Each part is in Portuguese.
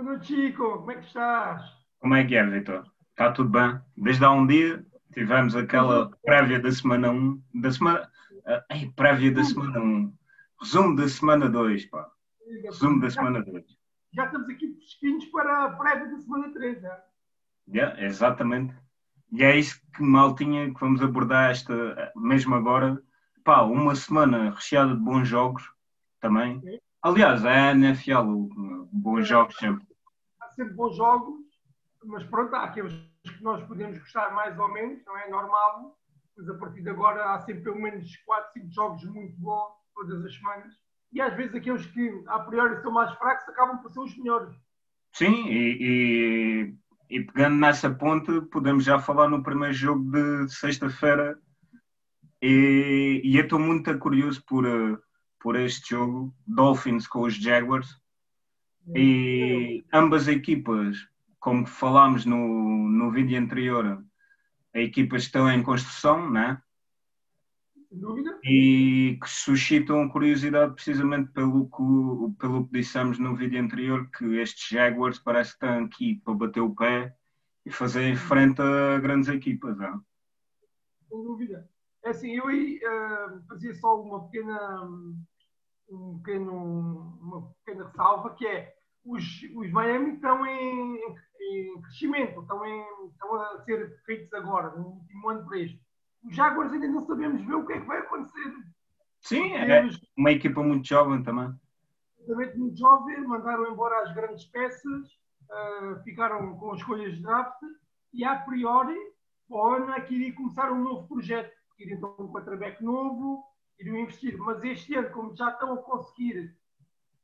Boa noite, Chico. Como é que estás? Como é que é, Vitor? Está tudo bem? Desde há um dia tivemos aquela prévia da semana 1, da semana. Ai, prévia da semana 1. Resumo da semana 2, pá. Resumo da semana 2. Já estamos aqui fresquinhos para a prévia da semana 3, já. Yeah, exatamente. E é isso que mal tinha que vamos abordar esta, mesmo agora. Pá, uma semana recheada de bons jogos também. Aliás, é a NFL, bons jogos sempre. Sempre bons jogos, mas pronto, há aqueles que nós podemos gostar mais ou menos, não é normal, mas a partir de agora há sempre pelo menos 4, 5 jogos muito bons todas as semanas. E às vezes aqueles que a priori são mais fracos acabam por ser os melhores. Sim, e, e, e pegando nessa ponte, podemos já falar no primeiro jogo de sexta-feira. E, e eu estou muito curioso por, uh, por este jogo, Dolphins com os Jaguars. E ambas equipas, como falámos no, no vídeo anterior, as equipas estão em construção, né? Dúvida? E que suscitam curiosidade precisamente pelo que, pelo que dissemos no vídeo anterior, que estes Jaguars parece que estão aqui para bater o pé e fazer frente a grandes equipas. Não? Sem dúvida. É assim, eu aí uh, fazia só uma pequena, um pequeno, uma pequena ressalva, que é os, os Miami estão em, em crescimento, estão, em, estão a ser feitos agora, no último ano para este. Os Jaguars ainda não sabemos ver o que é que vai acontecer. Sim, é uma equipa muito jovem também. Exatamente muito jovem, mandaram embora as grandes peças, uh, ficaram com escolhas de draft e a priori para o ano é que iria começar um novo projeto, iriam então um quarterback novo, iriam investir. Mas este ano, como já estão a conseguir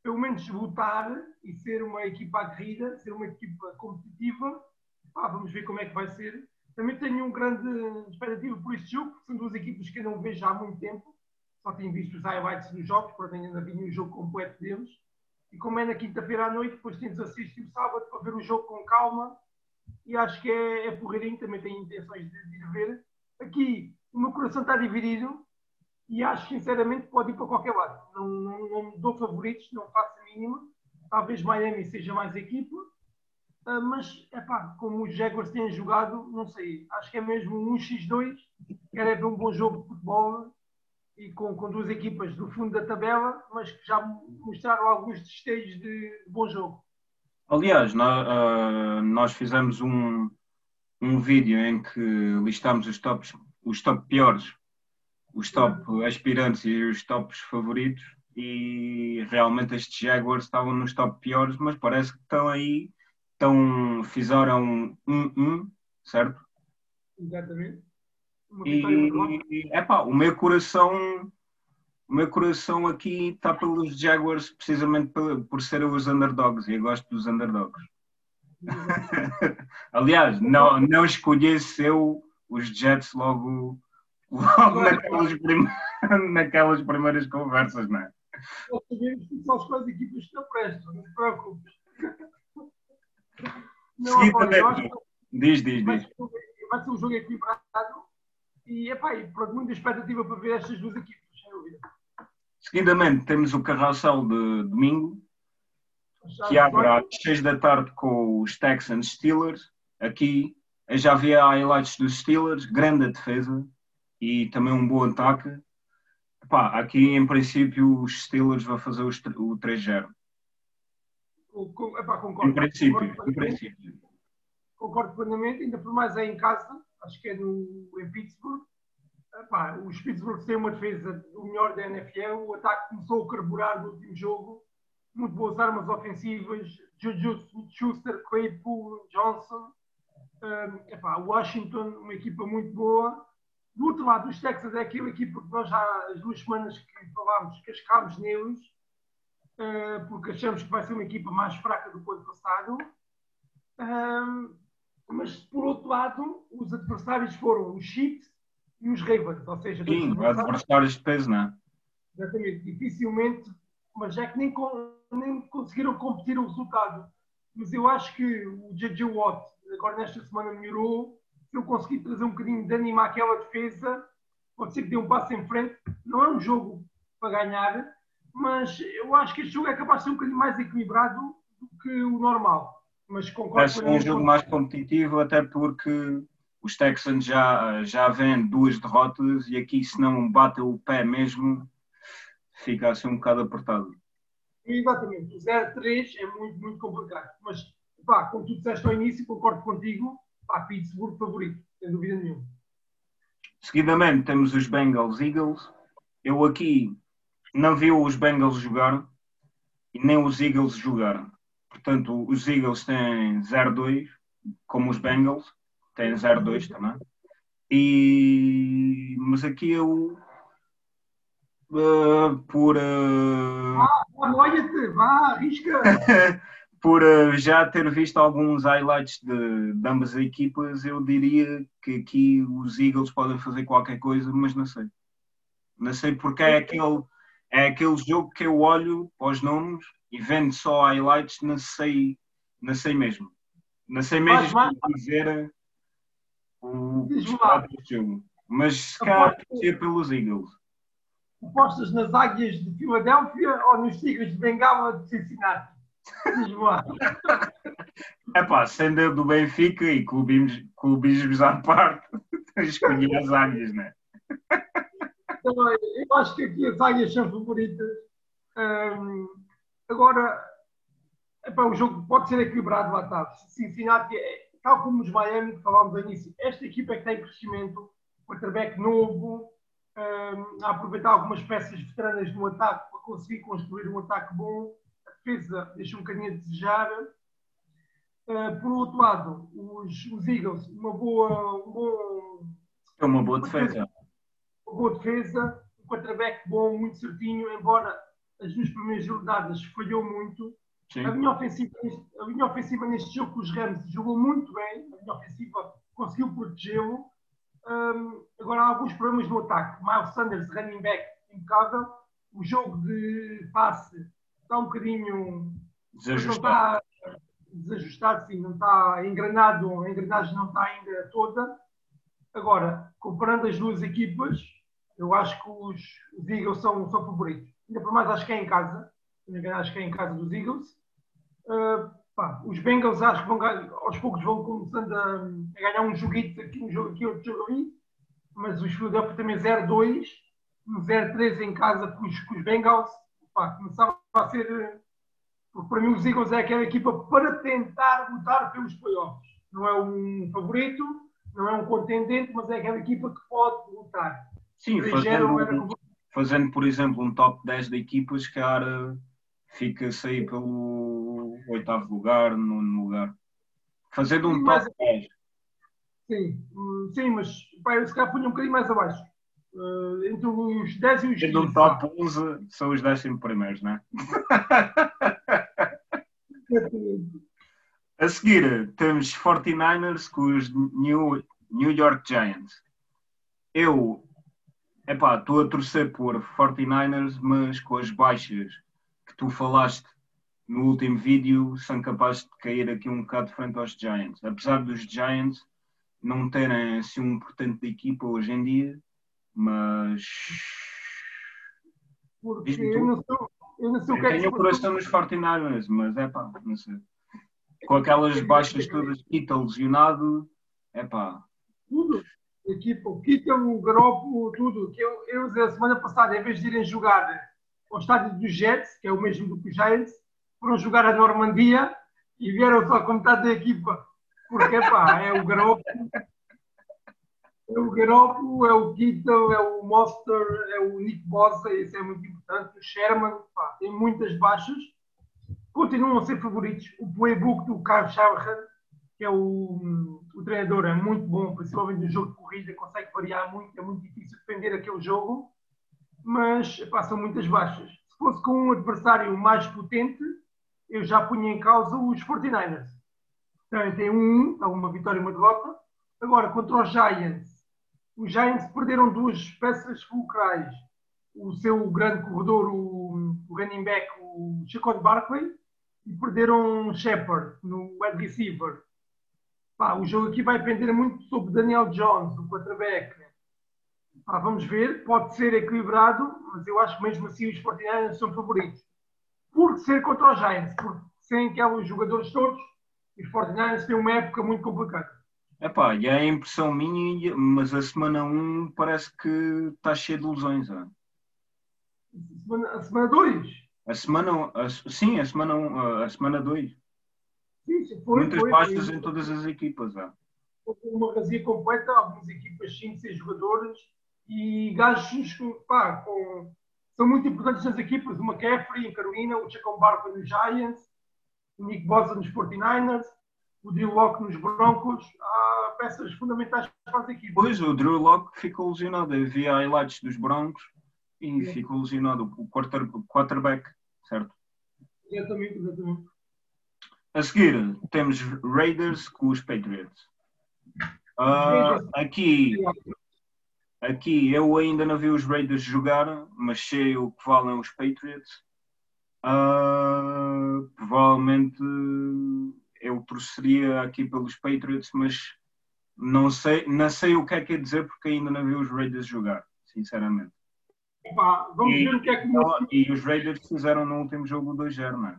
pelo menos votar e ser uma equipa aguerrida, ser uma equipa competitiva, pá, vamos ver como é que vai ser. Também tenho um grande expectativa por este jogo, porque são duas equipas que eu não vejo há muito tempo. Só tenho visto os highlights dos jogos, portanto ainda vi o jogo completo deles. E como é na quinta-feira à noite, depois temos assistir o sábado para ver o jogo com calma. E acho que é, é porreirinho, também tenho intenções de, de ir ver. Aqui, o meu coração está dividido e acho sinceramente pode ir para qualquer lado. Não, não, não dou favoritos, não faço a mínima. Talvez Miami seja mais equipa, uh, mas é pá, como os Jaguars têm jogado, não sei. Acho que é mesmo um X2. Quero é ver um bom jogo de futebol e com, com duas equipas do fundo da tabela, mas que já mostraram alguns destellos de, bom jogo. Aliás, nós, uh, nós fizemos um, um vídeo em que listámos os tops, os top piores, os top aspirantes e os tops favoritos, e realmente estes Jaguars estavam nos top piores, mas parece que estão aí, estão, fizeram 1-1, um, um, certo? Exatamente. E, epá, o meu coração o meu coração aqui está pelos Jaguars precisamente por, por serem os underdogs e eu gosto dos underdogs. Aliás, não, não escolhesse eu os Jets logo, logo naquelas, prim... naquelas primeiras conversas, não é? Nós sabemos que só as equipas que não prestam, não te preocupes. Não, Seguidamente, agora, que diz, diz, vai diz. Ser, vai ser um jogo equilibrado e, epá, e pronto, muita expectativa para ver estas duas equipas, sem dúvida. Seguidamente temos o carrossel de domingo, que abre às 6 da tarde com os Texans Steelers. Aqui eu já vi highlights dos Steelers, grande defesa e também um bom ataque. Epá, aqui em princípio os Steelers vão fazer o 3-0. Concordo. Em princípio, em princípio. Concordo plenamente, ainda por mais é em casa, acho que é no, em Pittsburgh. Epá, os Pittsburgh têm uma defesa do melhor da NFL, o ataque começou a carburar no último jogo, muito boas armas ofensivas, Juju Schuster, Claypool, Johnson, um, epá, Washington, uma equipa muito boa. Do outro lado, os Texas é aquela equipa que nós já as duas semanas que falámos, cascámos neles, uh, porque achamos que vai ser uma equipa mais fraca do que o ano passado. Um, mas, por outro lado, os adversários foram os Chiefs e os Ravens, ou seja... Sim, adversários de peso, não é? Exatamente, dificilmente, mas é que nem, nem conseguiram competir o resultado. Mas eu acho que o J.J. Watt, agora nesta semana melhorou, eu conseguir trazer um bocadinho de ânimo àquela defesa, pode ser que dê um passo em frente. Não é um jogo para ganhar, mas eu acho que este jogo é capaz de ser um bocadinho mais equilibrado do que o normal. Mas concordo Vai ser um jogo mais competitivo, até porque os Texans já, já vêm duas derrotas e aqui, se não bate o pé mesmo, fica assim um bocado apertado. Exatamente, o 0-3 é muito, muito complicado. Mas, pá, como tu disseste ao início, concordo contigo, pá, Pittsburgh favorito, sem dúvida nenhuma. Seguidamente temos os Bengals Eagles. Eu aqui não vi os Bengals jogar e nem os Eagles jogar. Portanto, os Eagles têm 0-2, como os Bengals, têm 0-2 também. E... Mas aqui eu Uh, por. Uh... Ah, molha-te, vá, arrisca! por uh, já ter visto alguns highlights de, de, ambas as equipas, eu diria que aqui os Eagles podem fazer qualquer coisa, mas não sei. Não sei porque é aquele, é aquele jogo que eu olho para os nomes e vendo só highlights, não sei, não sei mesmo. Não sei mesmo mas, mas... dizer o que jogo. Mas se calhar pelos Eagles postas nas águias de Filadélfia ou nos tigres de Bengala de Cincinnati? É pá, sendo do Benfica e clubismos à parte, escolhi as águias, não é? Então, eu acho que aqui as águias são favoritas. Um, agora, epá, o jogo pode ser equilibrado lá está. Cincinnati, é, tal como os Miami que falámos no início, esta equipa é que tem crescimento, quarterback novo, a aproveitar algumas peças veteranas no ataque para conseguir construir um ataque bom. Defesa deixa um bocadinho a desejar. Uh, por outro lado, os, os, Eagles, uma boa. Um bom, é uma boa defesa. Uma boa defesa, um quarterback bom, muito certinho, embora as duas primeiras jornadas falhou muito. A linha, ofensiva, a linha ofensiva neste jogo com os Rams jogou muito bem, a linha ofensiva conseguiu protegê-lo um, agora há alguns problemas no ataque. Miles Sanders, running back, impecável. O jogo de passe está um bocadinho. Desajustado. Não está desajustado, sim, não está engranado, a engrenagem não está ainda toda. Agora, comparando as duas equipas, eu acho que os, os Eagles são, são favoritos. Ainda por mais, acho que é em casa. Acho que é em casa dos Eagles. Uh, Pá, os Bengals acho que vão, aos poucos vão começando a, a, ganhar um joguito aqui, um jogo aqui, outro jogo ali, mas os Philadelphia também 0-2, um 0-3 em casa com os, com os Bengals, pá, começava a ser, porque para mim os Eagles é aquela equipa para tentar lutar pelos playoffs. Não é um favorito, não é um contendente, mas é aquela equipa que pode lutar. Sim, fazendo, fazendo, por exemplo, um top 10 de equipas, que era fica-se aí pelo oitavo lugar, nono lugar. Fazendo um top 10. Sim, sim, mas pá, eu se calhar punha um bocadinho mais abaixo. Uh, entre os 10 e os 15. um top 11 são os 10 primeiros, não é? A seguir temos 49ers com os New, New York Giants. Eu, epá, estou a torcer por 49ers, mas com as baixas tu falaste no último vídeo são capazes de cair aqui um bocado de frente aos Giants. Apesar dos Giants não terem assim um portento de equipa hoje em dia, mas. Porque eu não, sou, eu não sei o que é que Tenho o coração nos 49ers, mas é pá, não sei. Com aquelas baixas todas, Kita lesionado, é pá. Tudo. Equipa, o Kita, o Garopo, tudo. Que eu, eu, a semana passada, em vez de irem jogar ao estádio dos Jets, que é o mesmo do que os Giants, foram jogar a Normandia e vieram só com metade da equipa. Porque, pá, é o Garoppolo, é o Garoppolo, é o Kittle, é o Monster, é o Nick Bossa, isso é muito importante. O Sherman, pá, tem muitas baixas. Continuam a ser favoritos. O playbook do Kyle Shanahan, que é o, o treinador, é muito bom, principalmente no jogo de corrida, consegue variar muito, é muito difícil defender aquele jogo mas passam muitas baixas. Se fosse com um adversário mais potente, eu já punha em causa os 49ers. Também tem um, tá uma vitória e uma derrota. Agora, contra os Giants, os Giants perderam duas peças fulcrais. O seu grande corredor, o, o running back, o Chacon Barkley, e perderam Shepard no wide receiver. Pá, o jogo aqui vai depender muito sobre Daniel Jones, o quarterback. Ah, vamos ver, pode ser equilibrado, mas eu acho que mesmo assim os 49 são favoritos. Por ser contra os Giants, porque sem aqueles jogadores todos, os 49ers têm uma época muito complicada. Epá, e é a impressão minha, mas a semana 1 parece que está cheia de ilusões. A semana, a semana 2? A semana, a, sim, a semana 1, a semana 2. Sim, sim, foi. Muitas foi, baixas em todas as equipas. É. Uma razia completa, algumas equipas 5, 6 jogadores e gajos pá, com, são muito importantes nas equipas. O McCaffrey em Carolina, o Chacon Barkley nos Giants, o Nick Bosa nos 49ers, o Drew Locke nos Broncos. Há peças fundamentais para as equipas. Pois, o Drew Locke ficou lesionado. Vi highlights dos Broncos e Sim. ficou lesionado. O quarter, quarterback, certo? Exatamente, exatamente. A seguir, temos Raiders com os Patriots. Ah, aqui, aqui eu ainda não vi os Raiders jogar, mas sei o que valem os Patriots. Ah, provavelmente torceria aqui pelos Patriots, mas não sei, não sei o que é que é dizer porque ainda não vi os Raiders jogar, sinceramente. Pá, vamos E- ver o que é que o E os Raiders fizeram no último jogo 2-0, não é?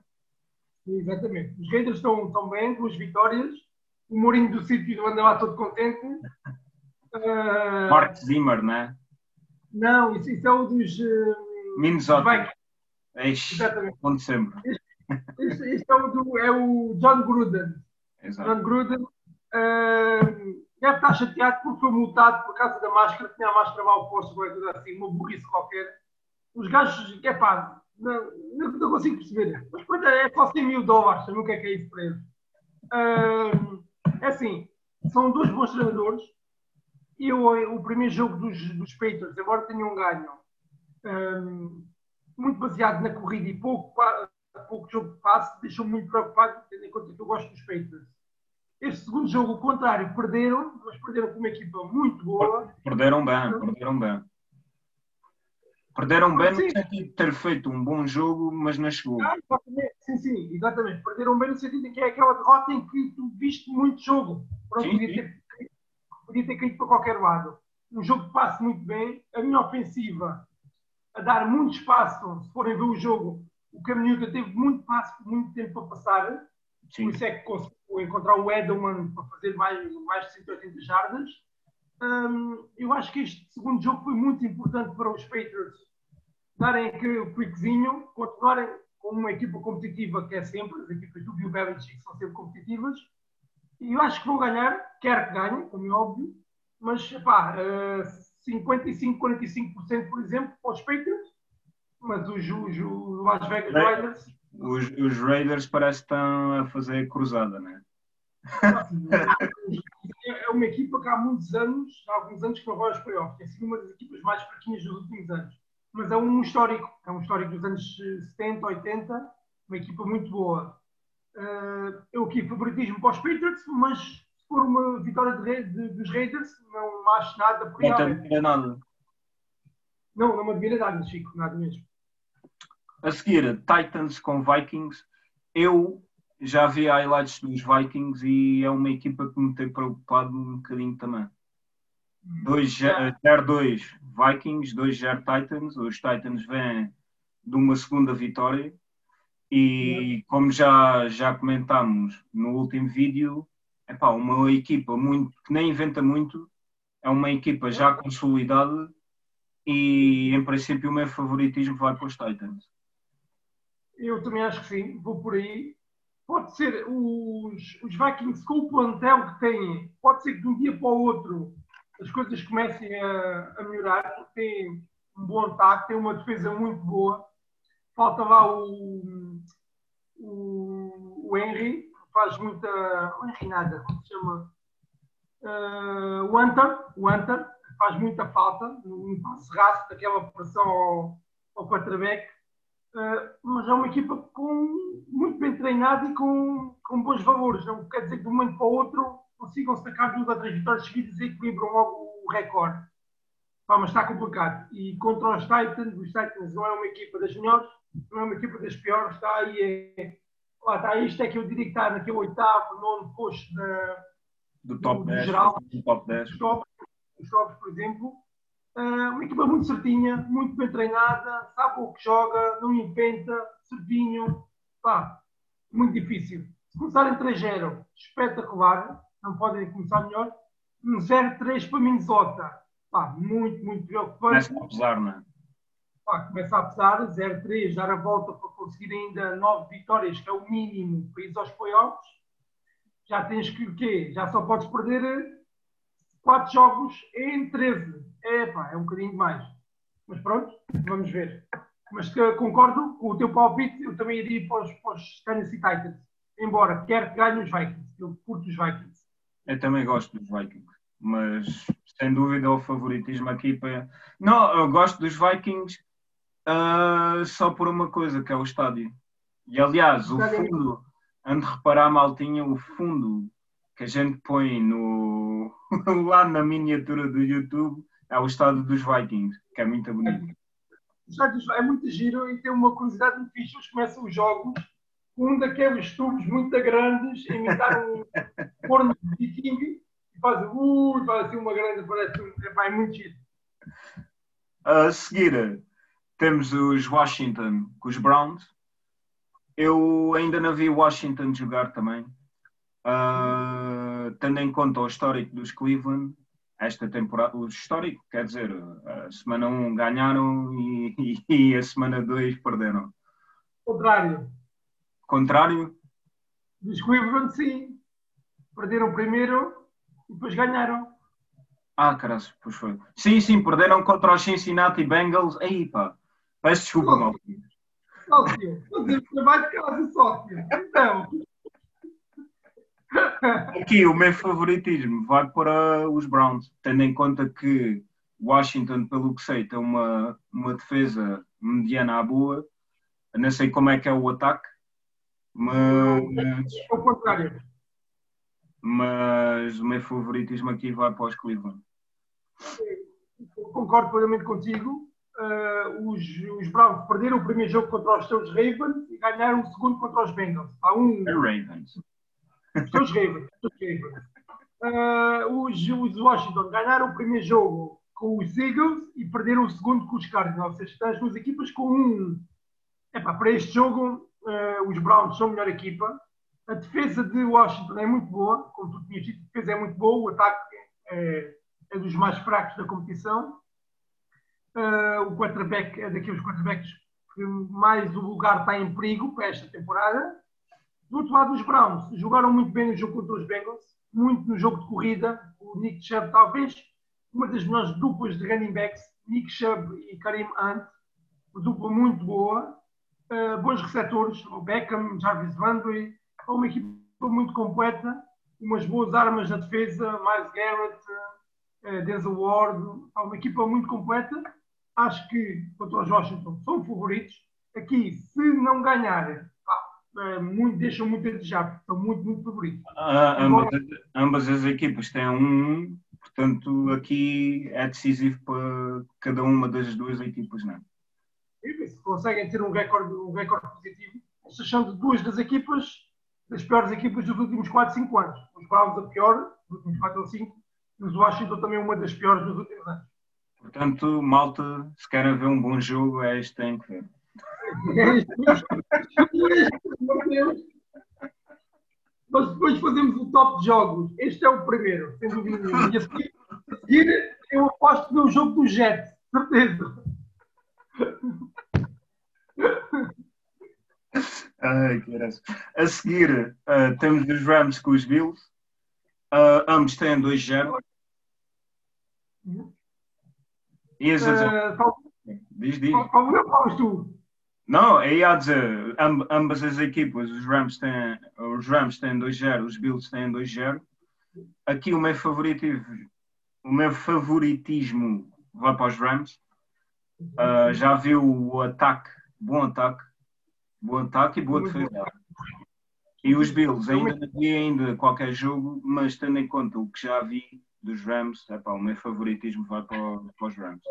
Exatamente. Os Raiders estão, estão bem, duas vitórias. O Mourinho do sítio anda lá todo contente. Ah, Mark Zimmer, não é? Não, isso, isso é o dos. Uh, Minnesota. Exatamente. onde sempre. Este, é, o do, é o John Gruden. Exato. John Gruden ah, deve estar chateado porque foi multado por causa da máscara, tinha a máscara mal posta, ou coisa assim, uma burrice qualquer. Os gajos, é pá, não, não, não consigo perceber. Mas pronto, é só 100 mil dólares, sabe o que é que é isso para eles? Ah, é assim, são dois bons treinadores. Eu, eh, o primeiro jogo dos, dos Patriots, embora tenham ganho, ah, muito baseado na corrida e pouco, pouco jogo de passe, deixou-me muito preocupado, tendo em conta que eu gosto dos Patriots. Este segundo jogo, o contrário, perderam, mas perderam com uma equipa muito boa. Perderam bem, perderam bem. Perderam bem no Sim. sentido de ter feito um bom jogo, mas não chegou. Ah, exatamente. Sim, sim, exatamente. Perderam bem no sentido em que é aquela derrota em que tu viste muito jogo. Pronto, Sim, podia, sim. ter, podia ter caído para qualquer lado. Um jogo de passe muito bem. A minha ofensiva a dar muito espaço. Se forem ver o jogo, o Cam Newton teve muito passe, muito tempo para passar. Sim. Por isso é que conseguiu encontrar o Edelman para fazer mais, mais de 180 jardas. Hum, eu acho que este segundo jogo foi muito importante para os Patriots darem aquele quickzinho, continuarem com uma equipa competitiva que é sempre, as equipas do Bill Belichick são sempre competitivas. E eu acho que vão ganhar, quer que ganhem, como é óbvio, mas pá, eh, 55, 45% por exemplo para os Patriots, mas os, os, os Las Vegas Bem. Raiders Os, os Raiders parece que estão a fazer cruzada, né? É uma equipa que há muitos anos, há alguns anos que vai aos playoffs. Tem sido uma das equipas mais fraquinhas dos últimos anos. Mas é um histórico, é um histórico dos anos eh, 70, 80, uma equipa muito boa. Eh, eu aqui favoritismo para os Patriots, mas se for uma vitória de, de- dos Raiders, não acho nada por aí. Não, não me admira nada, Chico, nada mesmo. A seguir, Titans com Vikings. Eu já vi highlights dos Vikings e é uma equipa que me tem preocupado um bocadinho também. 0-2 Vikings, 2-0 Titans. Os Titans vêm de uma segunda vitória. E como já, já comentámos no último vídeo, é uma equipa muito, que nem inventa muito, é uma equipa já consolidada e em princípio o meu favoritismo vai para os Titans. Eu também acho que sim, vou por aí. Pode ser os, os Vikings com o plantel que têm, pode ser que de um dia para o outro as coisas comecem a, a melhorar, porque tem um bom ataque, tem uma defesa muito boa. Falta lá o, o, o Henry, faz muita. O Henry nada, como se chama? Uh, o Hunter, o Hunter, faz muita falta, passe raso daquela pressão ao, ao quarterback. Uh, mas é uma equipa com, muito bem treinada e com, com bons valores. Não quer dizer que de um momento para o outro consigam sacar duas ou três vitórias seguidas e equilibram logo o recorde. Pá, mas está complicado. E contra os Titans, os Titans não é uma equipa das melhores, não é uma equipa das piores, está aí. É, lá está, isto é que eu diria que está naquele oitavo, nono posto da, do top do 10, geral. do top 10. Os tops, os tops, por exemplo. Uh, uma equipa muito certinha, muito bem treinada, sabe o que joga, não inventa, certinho. Pá, muito difícil. Se começarem 3-0, espetacular, não podem começar melhor. Um 0-3 para Minnesota, pá, muito, muito preocupante. Começa a pesar, não é? Pá, começa a pesar, 0-3, dar a volta para conseguir ainda 9 vitórias, que é o mínimo para ir aos playoffs. Já tens que o quê? Já só podes perder 4 jogos em 13. É, pá, é um bocadinho demais. Mas pronto, vamos ver. Mas uh, concordo com o teu palpite, eu também iria para os, para os Tennessee Titans. Embora quer que ganhe os Vikings. Eu curto os Vikings. Eu também gosto dos Vikings, mas sem dúvida o favoritismo aqui para. Não, eu gosto dos Vikings uh, só por uma coisa, que é o estádio. E aliás, o fundo, ando de reparar, maltinha, o fundo que a gente põe no, lá na miniatura do YouTube é o estádio dos Vikings, que é muito bonito. É muito giro e tem uma curiosidade muito fixe. Eles começam os jogos com um daqueles tubos muito grandes, imitar um forno de viking e faz, uh, faz assim uma grande, parece um, é, muito giro. A seguir, temos os Washington com os Browns. Eu ainda não vi Washington jogar também. Uh, tendo em conta o histórico dos Cleveland, esta temporada, o histórico, quer dizer, a semana 1 ganharam e, e, a semana 2 perderam. Contrário. Contrário? Dos Cleveland, sim. Perderam primeiro e depois ganharam. Ah, caralho, pois foi. Sim, sim, perderam contra os Cincinnati Bengals. Aí, pá, peço desculpa, mal. Sócio, fazer trabalho de casa, sócio. Então, Aqui o meu favoritismo vai para os Browns, tendo em conta que Washington, pelo que sei, tem uma, uma defesa mediana à boa. Não sei como é que é o ataque, mas. É o contrário. Mas o meu favoritismo aqui vai para os Cleveland. Eu concordo plenamente contigo. Uh, os, os Browns perderam o primeiro jogo contra os seus Ravens e ganharam o segundo contra os Bengals. Há um. É Ravens. Os Ravens. Uh, os, os Washington ganharam o primeiro jogo com os Eagles e perderam o segundo com os Cardinals. Ou seja, estão as duas equipas com um. Epá, para este jogo, uh, os Browns são a melhor equipa. A defesa de Washington é muito boa, como tu tinhas dito, a defesa é muito boa, o ataque é, é dos mais fracos da competição. Uh, o quarterback é daqueles quarterbacks que mais o lugar está em perigo para esta temporada. Do outro lado, os Browns jogaram muito bem no jogo contra os Bengals, muito no jogo de corrida. O Nick Chubb, talvez uma das melhores duplas de running backs, Nick Chubb e Karim Hunt, uma dupla muito boa. Uh, bons receptores, o Beckham, Jarvis Landry, uma equipa muito completa, umas boas armas na defesa, Miles Garrett, uh, Denzel Ward, uma equipa muito completa. Acho que contra os Washington são favoritos. Aqui, se não ganhar, é, muito, deixam muito a desejar, estão muito, muito favoritos. Ah, ambas, ambas, as equipas têm um, portanto, aqui é decisivo para cada uma das duas equipas, não é? Se conseguem ter um recorde, um recorde positivo, são duas das equipas, das piores equipas dos últimos 4, 5 anos. Os Browns a pior, dos últimos 4 ou 5, e os Washington também uma das piores dos últimos anos. Portanto, malta, se querem ver um bom jogo, é este tem que ver. Nós depois fazemos o top de jogos. Este é o primeiro, sem dúvida nenhuma. E a seguir, a seguir eu aposto no jogo do Jet, certeza. Ai, que A seguir, uh, temos os Rams com os Bills. Uh, ambos têm 2-0. E as uh, Diz, diz. Como eu falas tu? Não, é dizer, ambas as equipas, os Rams têm, os Rams têm 2-0, os Bills têm 2-0. Aqui o meu favoritismo, o meu favoritismo vai para os Rams. Uh, já viu o ataque, bom ataque, bom ataque e boa defesa. E os Bills, ainda não vi ainda qualquer jogo, mas tendo em conta o que já vi dos Rams, epá, o meu favoritismo vai para, para os Rams.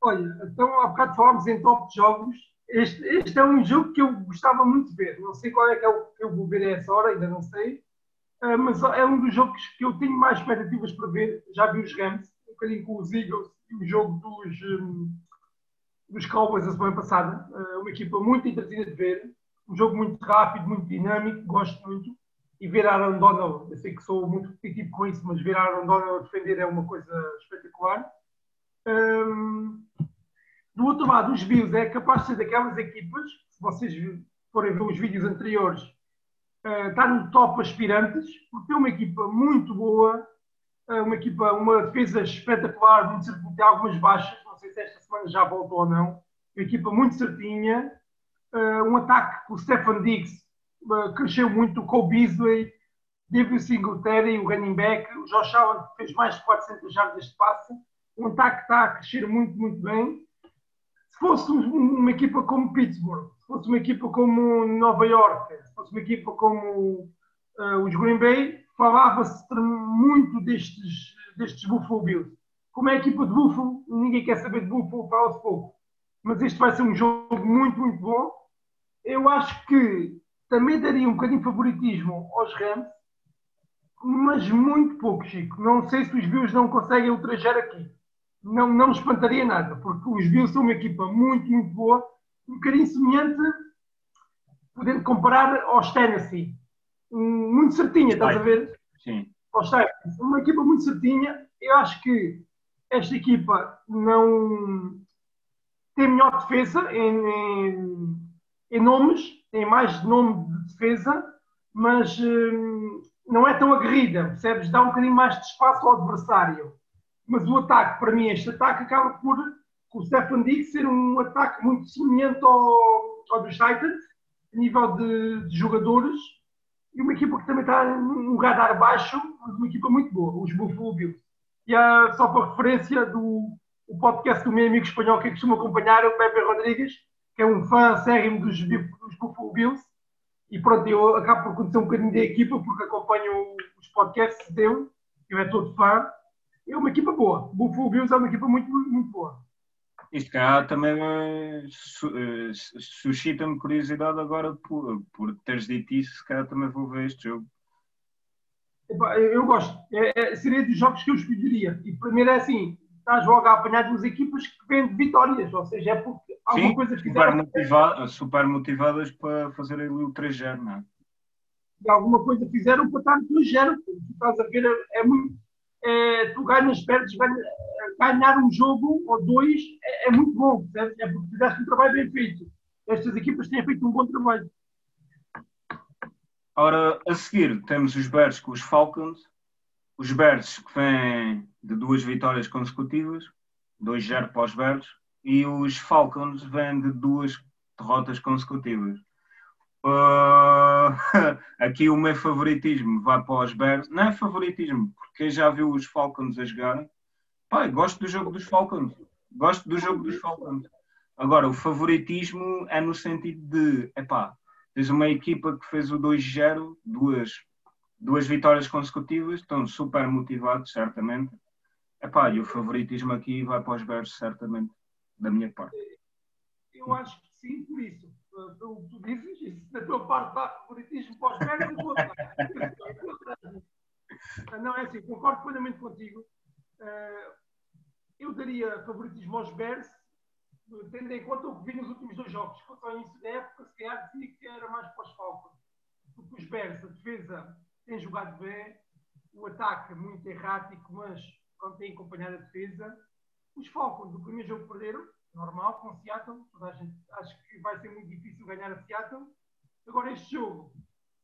Olha, então há bocado falámos em top de jogos. Este, este é um jogo que eu gostava muito de ver. Não sei qual é que é o que eu vou ver a essa hora, ainda não sei. Uh, mas é um dos jogos que eu tenho mais expectativas para ver. Já vi os Rams, um bocadinho com os Eagles e o jogo dos, um, dos Cowboys a semana passada. Uh, uma equipa muito entretenida de ver. Um jogo muito rápido, muito dinâmico, gosto muito. E ver Aaron Donald, eu sei que sou muito repetitivo com isso, mas ver Aaron Donald defender é uma coisa espetacular. Um, do outro lado, os Bills é capaz de ser daquelas equipas, se vocês forem ver os vídeos anteriores, uh, está no top aspirantes, porque é uma equipa muito boa, uh, uma equipa, uma defesa espetacular, muito certo, tem algumas baixas, não sei se esta semana já voltou ou não, uma equipa muito certinha, uh, um ataque com o Stefan Diggs cresceu muito, com o Beasley, David Singletary, o running back, o Josh Allen fez mais de 400 jardas de passe, um ataque que está a crescer muito, muito bem. Se fosse uma equipa como Pittsburgh, se fosse uma equipa como Nova York, se fosse uma equipa como uh, os Green Bay, falava-se muito destes, destes Buffalo Bills. Como é a equipa de Buffalo, ninguém quer saber de Buffalo, fala-se pouco. Mas este vai ser um jogo muito, muito bom. Eu acho que também daria um bocadinho de favoritismo aos Rams, mas muito pouco, Chico. Não sei se os Bills não conseguem ultrajar aqui. Não, não me espantaria nada, porque os Bills são uma equipa muito, muito boa, um bocadinho semelhante, podendo comparar aos Tennessee. Muito certinha, estás a ver? Sim. Aos Tennessee. Uma equipa muito certinha. Eu acho que esta equipa não tem melhor defesa em, em, em nomes, tem mais nome de defesa, mas hum, não é tão aguerrida, percebes? Dá um bocadinho mais de espaço ao adversário. Mas o ataque, para mim, este ataque acaba por, com o Stefan Diggs, ser um ataque muito semelhante ao, ao dos Titans, a nível de, de, jogadores, e uma equipa que também está num radar baixo, mas uma equipa muito boa, os Buffalo Bills. E uh, só para referência do o podcast do meu amigo espanhol que costuma acompanhar, o Pepe Rodrigues, que é um fã sérrimo dos, dos Buffalo Bills. E pronto, eu acabo por conhecer um bocadinho da equipa porque acompanho os podcasts dele. Eu é todo fã. É uma equipa boa. Buffalo Bills é uma equipa muito, muito boa. Isto cá também uh, suscita-me curiosidade agora por, por teres dito isso, se calhar também vou ver este jogo. Eu gosto. É, é, seria dos jogos que eu escolheria. E primeiro é assim, estás logo a apanhar duas equipas que vêm de vitórias, ou seja, é porque alguma Sim, coisa que super, motivado, super motivadas para fazer ali o 3-0, não é? E alguma coisa fizeram para estar no 3-0. Estás a ver, é muito. É, tu ganhas, perdes, ganhar um jogo ou dois é, é muito bom, certo? é porque fizeste um trabalho bem feito. Estas equipas têm feito um bom trabalho. Ora, a seguir temos os Bears com os Falcons os Bears que vêm de duas vitórias consecutivas, 2-0 para os Bears, e os Falcons vêm de duas derrotas consecutivas. Uh, aqui o meu favoritismo vai para os Bears. Não é favoritismo, porque já viu os Falcons a jogar. Pai, gosto do jogo dos Falcons. Gosto do jogo dos Falcons. Agora, o favoritismo é no sentido de, epá, tens uma equipa que fez o 2-0, duas duas vitórias consecutivas, estão super motivados, certamente. Epá, e o favoritismo aqui vai para os Bears, certamente, da minha parte. Eu acho que sim, por isso. Pelo que tu dizes, da tua parte dá favoritismo para os Bears, eu Não, é assim, concordo plenamente contigo. Eh, eu daria favoritismo aos Bears, tendo em conta o que vi nos últimos dois jogos. Quanto ao início da época, se calhar dizia que era mais para os Falcons. Porque os Bears, a defesa tem jogado bem, o ataque muito errático, mas quando tem acompanhado a defesa. Os Falcons, do primeiro jogo perderam, normal, com Seattle. Toda a gente acho que vai ser muito difícil ganhar a Seattle. Agora, este jogo,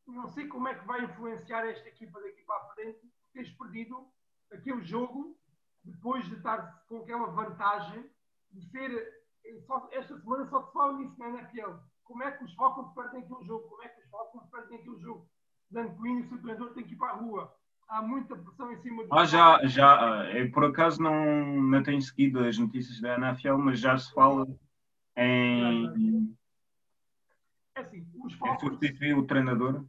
não sei como é que vai influenciar esta equipa daqui para a frente, teres perdido aquele jogo depois de estar com aquela vantagem de ser. Só, esta semana só se fala nisso na NFL. Como é que os Falcons perdem aquele jogo? Como é que os Falcons perdem aquele jogo? Dan Quinn e o seu treinador têm que ir para a rua. Há muita pressão em cima do. Ah, já, já. Eu por acaso não, não tenho seguido as notícias da NFL, mas já se fala em. É assim, os Falcons. Substituir o treinador.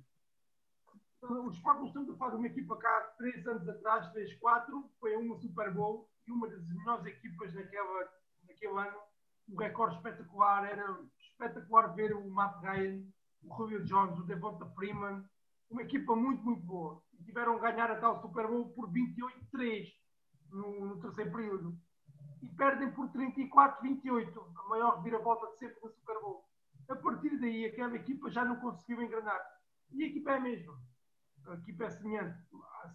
Os Falcons estão a fazer uma equipa cá três anos atrás, 3, 4, foi uma Super Bowl e uma das melhores equipas naquela, naquele ano. Um recorde espetacular, era espetacular ver o Matt Ryan, o Julio Jones, o Devonta Freeman, uma equipa muito, muito boa. E tiveram a ganhar a tal Super Bowl por 28-3 no, no, terceiro período. E perdem por 34-28, a maior reviravolta de sempre no Super Bowl. A partir daí, aquela equipa já não conseguiu engrenar. E a equipa é a mesma. A equipa é semelhante.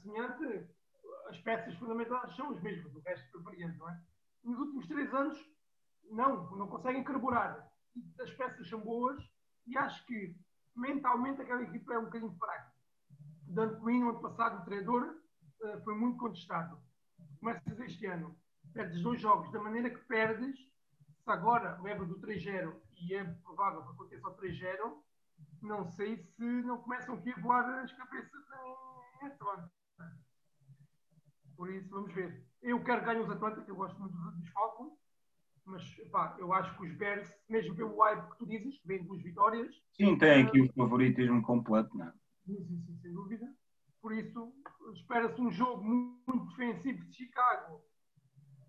Semelhante, as peças fundamentais são as mesmas, o resto foi variante, não é? Nos últimos três anos, não, não conseguem carburar. As peças são boas e acho que mentalmente aquela equipa é um bocadinho fraca. Dan Quinn, no ano passado, o treinador, eh, foi muito contestado. Começas este ano, perdes dois jogos da maneira que perdes, se agora leva do 3-0 e é provável que aconteça o 3-0, não sei se não começam aqui a voar as cabeças em Atlanta. Por isso, vamos ver. Eu quero ganhar os Atlanta, que eu gosto muito dos Falcons, mas pá, eu acho que os Bears, mesmo pelo hype que tu dizes, que vem duas vitórias. Sim, tem aqui o favoritismo completo, não é? Sim, sim, sim, sem dúvida. Por isso, espera-se um jogo muito defensivo de Chicago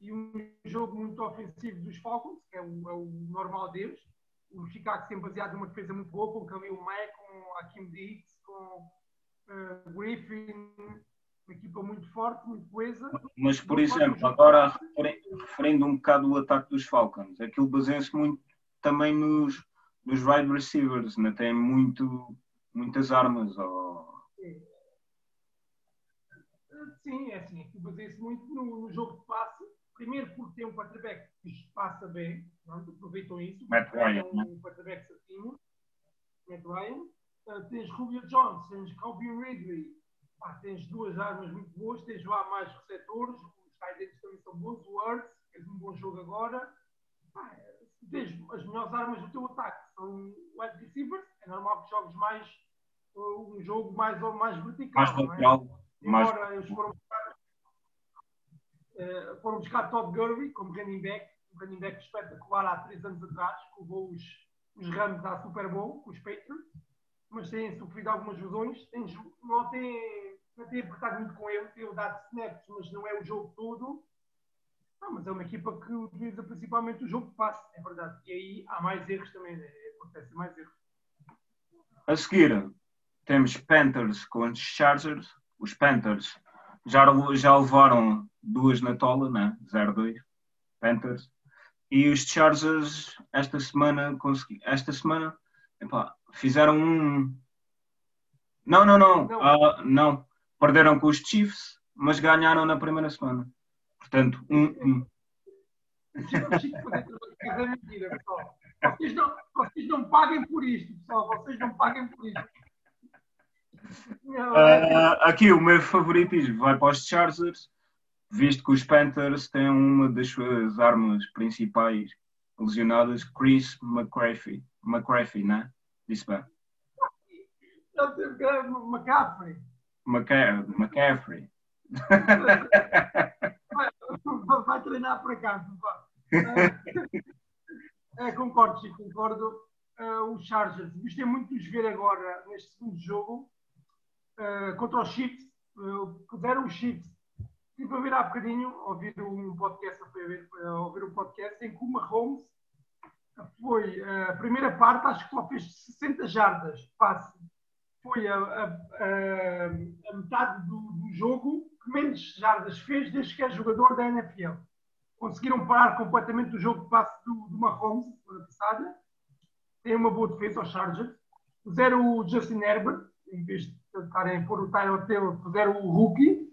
e um jogo muito ofensivo dos Falcons, que é o, é o normal deles. O Chicago sempre baseado numa defesa muito boa, com Khalil Mack, com Hakim Dix, com uh, Griffin, equipa muito forte, muito coesa. Mas, por exemplo, agora referindo um bocado o ataque dos Falcons, aquilo baseia-se muito também nos, nos wide receivers, né? tem muito, muitas armas. Ou... Sim. Sim, é assim, aquilo baseia-se muito no, no jogo de passe Primeiro porque tem um quarterback que passa bem, pronto, aproveitam isso. Matt Ryan. É um quarterback certinho. Matt Ryan. Uh, tens Julio Jones, tens Calvin Ridley. Pá, tens duas armas muito boas, tens lá mais receptores, os tight também são bons, o Hurts, fez um bom jogo agora. Pá, tens as melhores armas do teu ataque, são wide receivers, é normal que jogues mais uh, um jogo mais, mais vertical. Mais vertical. É? Embora eles foram uh, foram buscar Todd Gurley como running back, um running back espetacular há três anos atrás, que levou os, os Rams à Super Bowl, os Patriots, mas têm sofrido algumas lesões, não tem, não tem apertado muito com ele, tem dado snaps, mas não é o jogo todo. Não, mas é uma equipa que utiliza principalmente o jogo de passe, é verdade. E aí há mais erros também, né? acontecem mais erros. A seguir, temos Panthers os Chargers. Os Panthers já, já levaram duas na tola, né? 0-2, Panthers. E os Chargers esta semana consegui, esta semana epá, fizeram um. Não, não, não. Não. Uh, não. Perderam com os Chiefs, mas ganharam na primeira semana. Portanto, um. um. Vocês não, vocês não paguem por isto, pessoal. Vocês não paguem por isto. Uh, aqui o meu favoritismo vai para os Chargers, visto que os Panthers têm uma das suas armas principais lesionadas, Chris McCaffrey. McCaffrey, né? Disse bem. McCaffrey. McCaffrey. Vai, vai treinar para cá. É, concordo, sim, concordo. Uh, os Chargers. Gostei muito de os ver agora neste segundo jogo uh, contra os Chiefs, uh, puseram os Chiefs. Estive a ver há bocadinho, ouvir um podcast, ouvir um podcast em que o Mahomes foi a primeira parte, acho que só fez 60 jardas passe. Foi a, a, a, a metade do, do, jogo que menos jardas fez desde que é jogador da NFL. Conseguiram parar completamente o jogo de passe do, do Mahomes, semana passada. Tem uma boa defesa aos Chargers. Puseram o Justin Herbert, em vez de tentarem pôr o Tyler Taylor, puseram o rookie.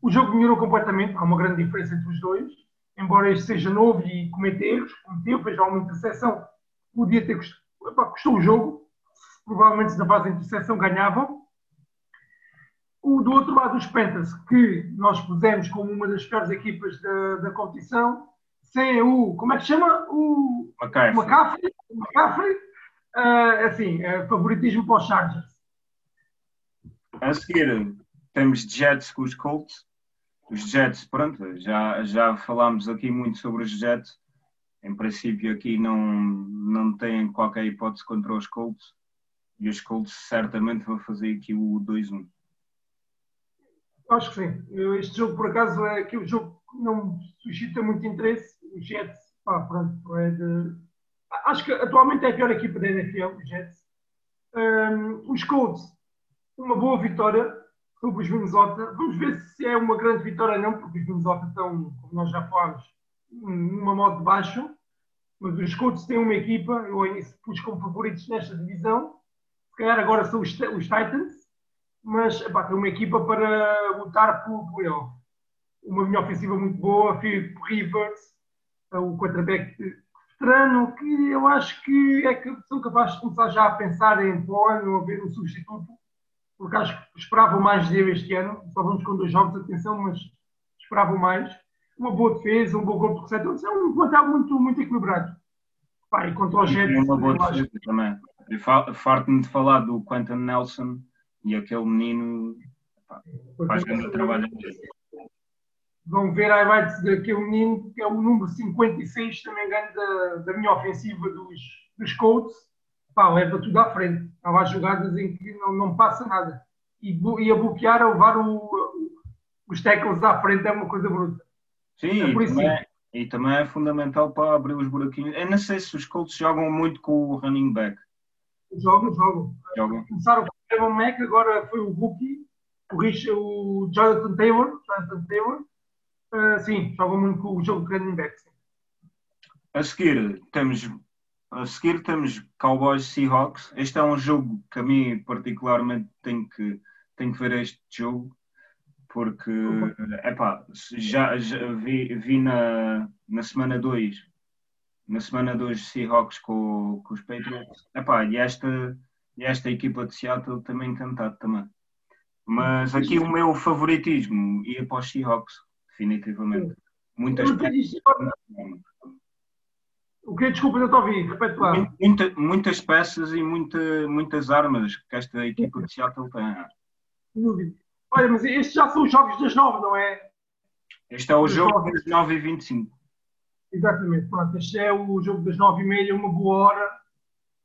O jogo melhorou completamente, há uma grande diferença entre os dois. Embora este seja novo e cometa erros, cometeu, fez uma interseção, podia ter custado, custou o jogo. Provavelmente, se não faz a interseção, ganhavam. O, do outro lado, os Panthers, que nós pusemos como uma das piores equipas da, da competição, sem o. Como é que chama? O McCaffrey. McCaffrey, McCaffrey uh, assim, uh, favoritismo para os Chargers. A seguir, temos Jets com os Colts. Os Jets, pronto, já, já falámos aqui muito sobre os Jets. Em princípio, aqui não, não têm qualquer hipótese contra os Colts. E os Colts certamente vão fazer aqui o 2-1. Acho que sim. Este jogo, por acaso, é aquele jogo que não suscita muito interesse. Os Jets, pá, pronto, é de... Acho que atualmente é a pior equipa da NFL, os Jets. Um, os Colts uma boa vitória sobre os Minnesota. Vamos ver se é uma grande vitória ou não, porque os Minnesota estão, como nós já falámos, numa modo de baixo. mas os Colts têm uma equipa, eu pus como favoritos nesta divisão, se calhar agora são os, os Titans, mas epá, tem uma equipa para lutar por playoff. Uma linha ofensiva muito boa, Philip Rivers, o quarterback veterano, que eu acho que é que são capazes de começar já a pensar em plano, a ver um substituto, porque acho que esperavam mais dele este ano, só vamos com dois jogos, atenção, mas esperavam mais uma boa defesa, um bom corpo de receptores. É um plantel muito, muito equilibrado. Pá, e contra o Jets... uma boa defesa acho... também. Farto-me de falar do Quentin Nelson e aquele menino pá, faz grande trabalho. Vão ver a highlights daquele menino, que é o número 56, também ganho da, da minha ofensiva dos, dos Colts. Pá, leva tudo à frente. Há lá jogadas em que não, não passa nada. E, e a bloquear, a levar o, os tackles à frente é uma coisa bruta. Sim, é e, também, é, e também é fundamental para abrir os buraquinhos. Eu não sei se os Colts jogam muito com o running back. Jogam, jogam. jogam. Começaram com o Mac, agora foi o Rookie, o, Rich, o Jonathan Taylor. Jonathan Taylor. Uh, sim, jogam muito com o jogo de running back. Sim. A seguir temos a seguir temos Cowboys Seahawks. Este é um jogo que a mim particularmente tenho que, tenho que ver este jogo porque epá, já, já vi, vi na, na semana 2 na semana 2 Seahawks com, com os Patriots. Epá, e, esta, e esta equipa de Seattle também encantado também. Mas aqui o meu favoritismo ia para os Seahawks definitivamente. Muitas peças o que desculpa não estou a ouvir repete lá Muita, muitas peças e muita, muitas armas que esta equipa de Seattle tem dúvida Olha, mas estes já são os jogos das nove, não é? Este é o jogo das nove e vinte e cinco. Exatamente, pronto. Este é o jogo das nove e meia, uma boa hora.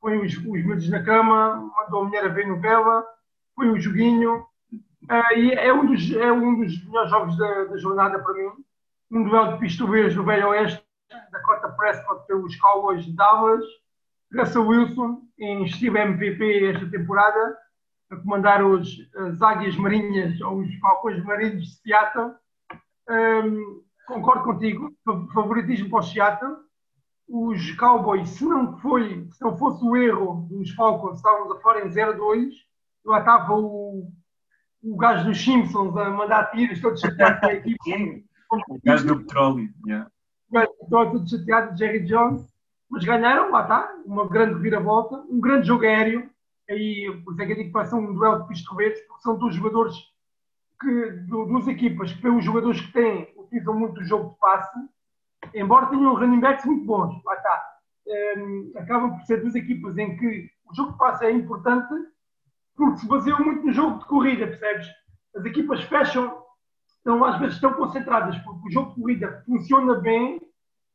Põe os, os miúdos na cama, mandou a mulher a ver novela, põe o joguinho. Uh, e é um, dos, é um dos melhores jogos da, da jornada para mim. Um duelo de pistoleiros no Velho Oeste, da Cota Prescott pelos Cowboys de Dallas. Russell Wilson, em estilo MVP esta temporada a comandar os, as águias marinhas ou os falcões marinhos de Seattle. Um, concordo contigo, favoritismo para o Seattle. Os Cowboys, se não, foi, se não fosse o erro dos Falcons, estávamos a fora em 0-2, lá estava o, o gajo dos Simpsons a mandar tiros, todo chateado com a equipe. o gajo do petróleo, yeah. Todo chateado, Jerry Jones. Mas ganharam, lá está, uma grande reviravolta, um grande jogo aéreo, aí por isso é que eu digo que vai ser um duelo de pistoleiros, porque são dois jogadores que, duas equipas que, pelos jogadores que têm, utilizam muito o jogo de passe, embora tenham running backs muito bons, lá está. Um, acabam por ser duas equipas em que o jogo de passe é importante porque se baseiam muito no jogo de corrida, percebes? As equipas fecham, então às vezes estão concentradas porque o jogo de corrida funciona bem,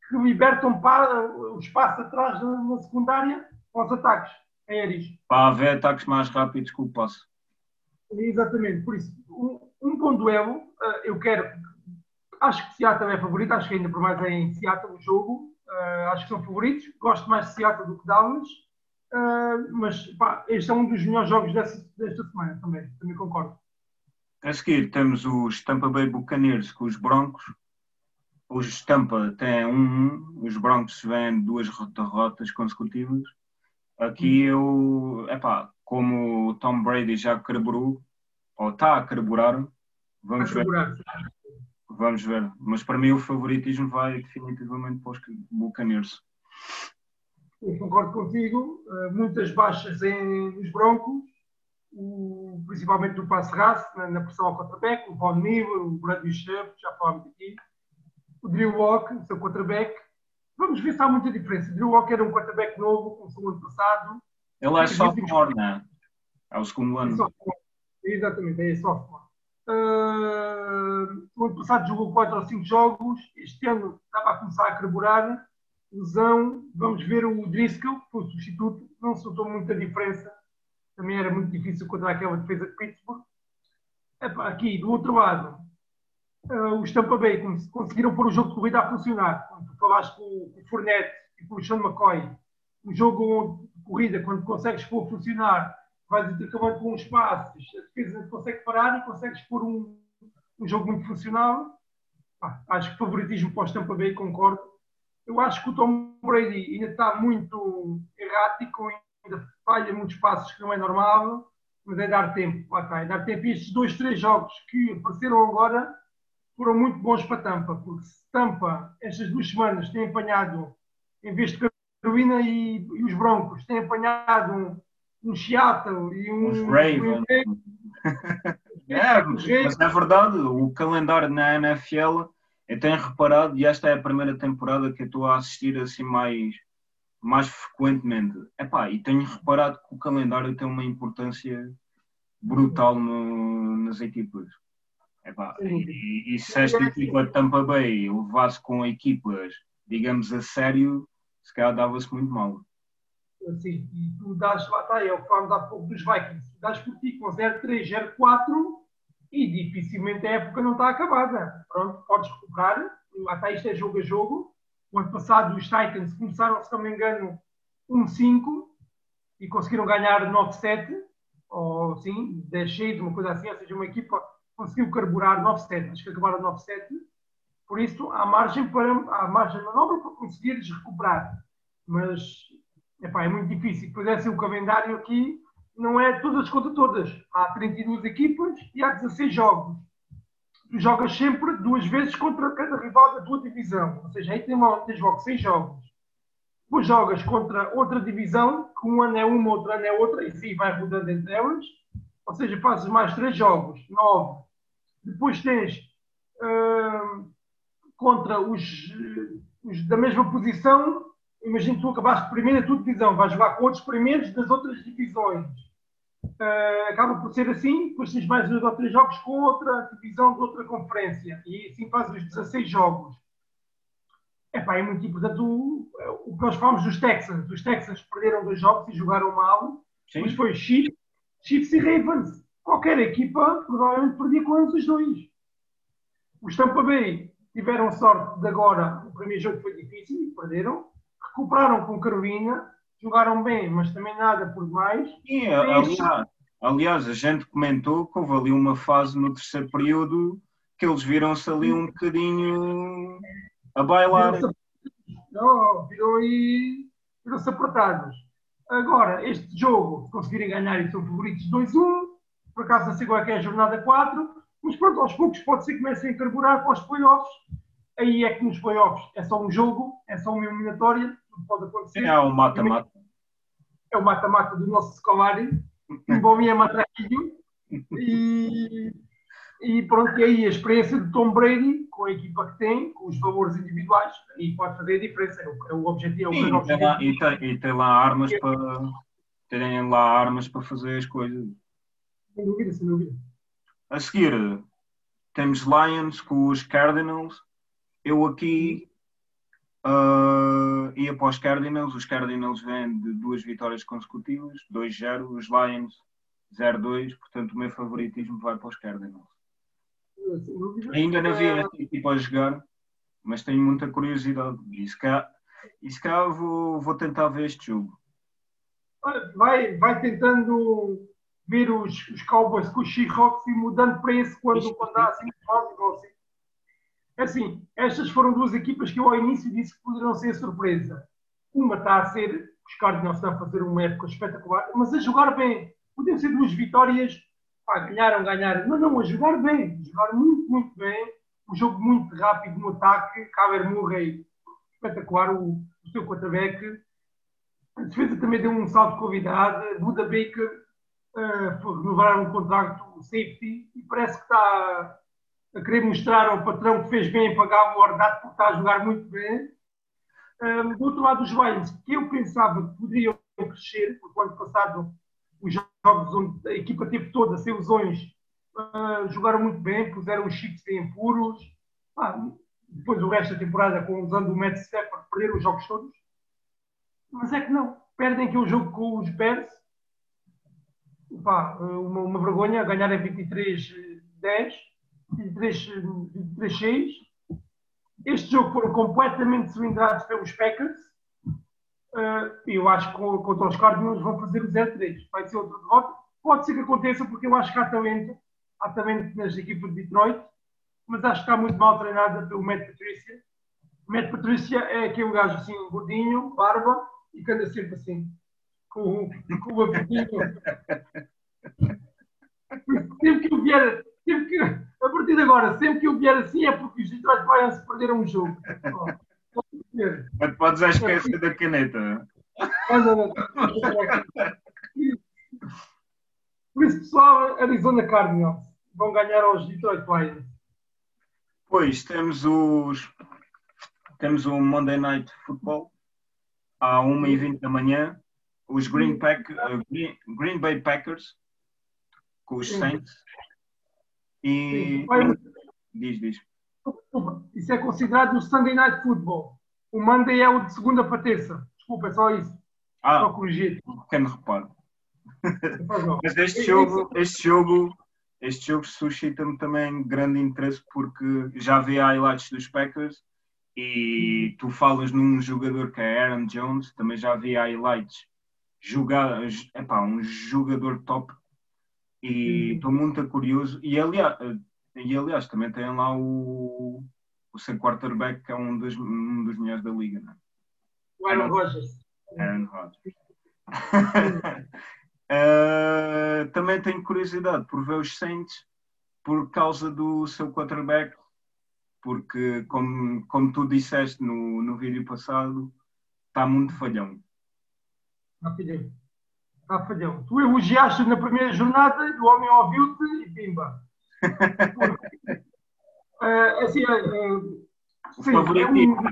que libertam para o espaço atrás na, secundária aos ataques aéreos. Para haver ataques mais rápidos que o passe. Exatamente, por isso, um, um bom duelo, uh, eu quero. Acho que Seattle é favorito, acho que ainda por mais é em Seattle o jogo. Uh, acho que são favoritos. Gosto mais de Seattle do que Dallas. Uh, mas pá, este é um dos melhores jogos desta, desta semana também, também concordo. A seguir temos os Tampa Bay Buccaneers com os Broncos. Os Tampa têm um, os Broncos vêm duas derrotas consecutivas. Aqui eu, epá, como o Tom Brady já carburou, ou está a carburar, vamos ver. Vamos ver. Mas para mim o favoritismo vai definitivamente para os Buccaneers. Eu concordo contigo. Eh, muitas baixas em, nos Broncos, o, principalmente no passe raço, na, na, pressão ao contraback, o Von Miller, o Bradley Shep, já falámos aqui, o Drew Walk, o seu contraback, Vamos ver se há muita diferença. Drew Walker é um quarterback novo, começou o ano passado. Ele é sophomore, não é? É o segundo ano. Exatamente, é sophomore. Uh, o ano passado jogou 4 ou 5 jogos, este ano estava a começar a carburar. Lesão, vamos ver o Driscoll, que foi o substituto, não se notou muita diferença. Também era muito difícil contra aquela defesa de Pittsburgh. Epa, aqui, do outro lado, uh, os Tampa Bay conseguiram pôr o jogo de corrida a funcionar. Quando tu falaste com o Fournette e com o Sean McCoy, o jogo de corrida, quando consegues pôr a funcionar, vais intercalando com os passos, a defesa consegue parar e consegues pôr um, um jogo muito funcional. Ah, acho que favoritismo para os Tampa Bay, concordo. eu acho que o Tom Brady ainda está muito errático, ainda falha muitos passos que não é normal, mas é dar tempo, lá está, é dar tempo. E estes dois, três jogos que apareceram agora foram muito bons para Tampa, porque se Tampa, estas duas semanas, tem apanhado, em vez de Carolina e, e os Broncos, tem apanhado um, um Seattle e um. Os Ravens. é, mas é verdade, o calendário na NFL, eu tenho reparado, e esta é a primeira temporada que eu estou a assistir assim mais, mais frequentemente. Epá, e tenho reparado que o calendário tem uma importância brutal no, nas equipas. Epá, e, e, se esta equipa de Tampa Bay levasse com equipas, digamos, a sério, se calhar dava-se muito mal. Sim, e tu dás, lá está, é o que falamos há pouco dos Vikings, tu dás por ti com 0-3, 0-4 e dificilmente a época não está acabada. Pronto, podes recuperar, lá está, isto é jogo a jogo. O ano passado os Titans começaram, se não me engano, 1-5 e conseguiram ganhar 9-7, ou sim, 10-6, uma coisa assim, ou seja, uma equipa conseguiu carburar 9-7, acho que acabaram 9-7, por isso há margem, para, há margem de manobra para conseguires recuperar. Mas epá, é muito difícil. Pois é, assim, o calendário aqui não é todas contra todas. Há 32 equipas e há 16 jogos. Jogas sempre duas vezes contra cada rival da tua divisão. Ou seja, aí tens logo 6 jogos. Depois jogas contra outra divisão, que um ano é uma, outro ano é outra, e assim vai rodando entre elas. Ou seja, fazes mais 3 jogos, 9. Depois tens uh, contra os, os, da mesma posição. Imagina que tu acabaste primeiro a tua divisão, vais jogar com outros primeiros das outras divisões. Uh, acaba por ser assim, depois tens mais dois ou três jogos com outra divisão de outra conferência. E assim fazes os 16 jogos. Epá, é muito importante o, o que nós falamos dos Texans. Os Texans perderam dois jogos e jogaram mal, Sim. mas foi Chiefs, Chiefs e Ravens. Qualquer equipa provavelmente perdia com eles os dois. Os Tampa Bay tiveram sorte de agora, o primeiro jogo foi difícil e perderam. Recuperaram com Carolina, jogaram bem, mas também nada por demais. Sim, aliás, aliás, a gente comentou que houve ali uma fase no terceiro período que eles viram-se ali um bocadinho a bailar. Não, virou e viram-se apertados. Agora, este jogo, se conseguirem ganhar e são favoritos 2-1, por acaso não sei qual é que é a jornada 4, mas pronto, aos poucos pode ser que comecem a carburar para os playoffs. Aí é que nos playoffs é só um jogo, é só uma eliminatória, tudo pode acontecer. É o mata-mata. É o mata-mata do nosso escolário, envolvia matraquinho. E, e pronto, e aí a experiência de Tom Brady, com a equipa que tem, com os valores individuais, aí pode fazer a diferença. É o, é o objetivo. É o Sim, tem lá, e, tem, e tem lá armas para terem lá armas para fazer as coisas. Sem dúvida, sem dúvida. A seguir, temos Lions com os Cardinals. Eu aqui uh, ia para os Cardinals. Os Cardinals vêm de duas vitórias consecutivas, 2-0. Os Lions 0-2. Portanto, o meu favoritismo vai para os Cardinals. Ainda não vi esta equipa a jogar, mas tenho muita curiosidade. E se cá, e se cá vou, vou tentar ver este jogo. Vai, vai tentando ver os, os Cowboys com os Seahawks e mudando para esse quando, quando há assim, assim. É assim, estas foram duas equipas que eu ao início disse que poderiam ser surpresa. Uma está a ser, os Cardinals estão a fazer uma época espetacular, mas a jogar bem. Podiam ser duas vitórias, pá, ganharam, ganharam, mas não, a jogar bem, jogar muito, muito bem. Um jogo muito rápido no ataque, Kyler Murray, espetacular, o, o seu quarterback. A defesa também deu um salto de qualidade. Buda Baker uh, renovar um contrato safety e parece que está a querer mostrar ao patrão que fez bem pagar o ordenado porque está a jogar muito bem. Um, do outro lado, os Lions, que eu pensava que poderiam crescer, porque o ano passado os jogos onde a equipa teve toda sem lesões uh, jogaram muito bem, puseram os chips em puros. Ah, depois o resto da temporada, com, usando o Matt Stafford, perderam os jogos todos. Mas é que não. Perdem aqui o jogo com os Bears pá, uma, uma, vergonha ganhar a 23-10, 23-6. Este jogo foram completamente cilindrados pelos Packers. Uh, eu acho que contra os Cardinals vão fazer o 0-3. Vai ser outra derrota. Pode ser que aconteça, porque eu acho que há talento. Há talento nas equipas de Detroit, mas acho que está muito mal treinada pelo Matt Patricia. Matt Patrícia é aquele gajo assim, gordinho, barba, e que anda sempre assim, com, com o abridinho. sempre que eu vier, sempre que, a partir de agora, sempre que eu vier assim é porque os Detroit Lions perderam um jogo. Mas podes à espécie da caneta. Por isso, pessoal, Arizona Cardinals vão ganhar aos Detroit Lions. Pois, temos os temos o Monday Night Football à 1h20 da manhã. Os Green, Pack, uh, Green, Green, Bay Packers com os Saints. E. Diz, diz. Isso é considerado o Sunday Night Football. O Monday é o de segunda para terça. Desculpa, é só isso. Ah, só corrigir. Pequeno reparo. Mas este jogo, este jogo este jogo suscita-me também grande interesse porque já vi highlights dos Packers e tu falas num jogador que é Aaron Jones, também já vi highlights. Jogar, epá, um jogador top e estou muito curioso. E aliás, e aliás, também tem lá o, o seu quarterback que é um dos, um dos melhores da liga. Não é? O Aaron Rodgers. Aaron Rodgers. Uh, também tenho curiosidade por ver os Saints por causa do seu quarterback, porque, como, como tu disseste no, no vídeo passado, está muito falhão. Está Está falhão. Tu elogiaste na primeira jornada o homem ouviu-te e pimba. uh, assim, uh, o, favoritismo, é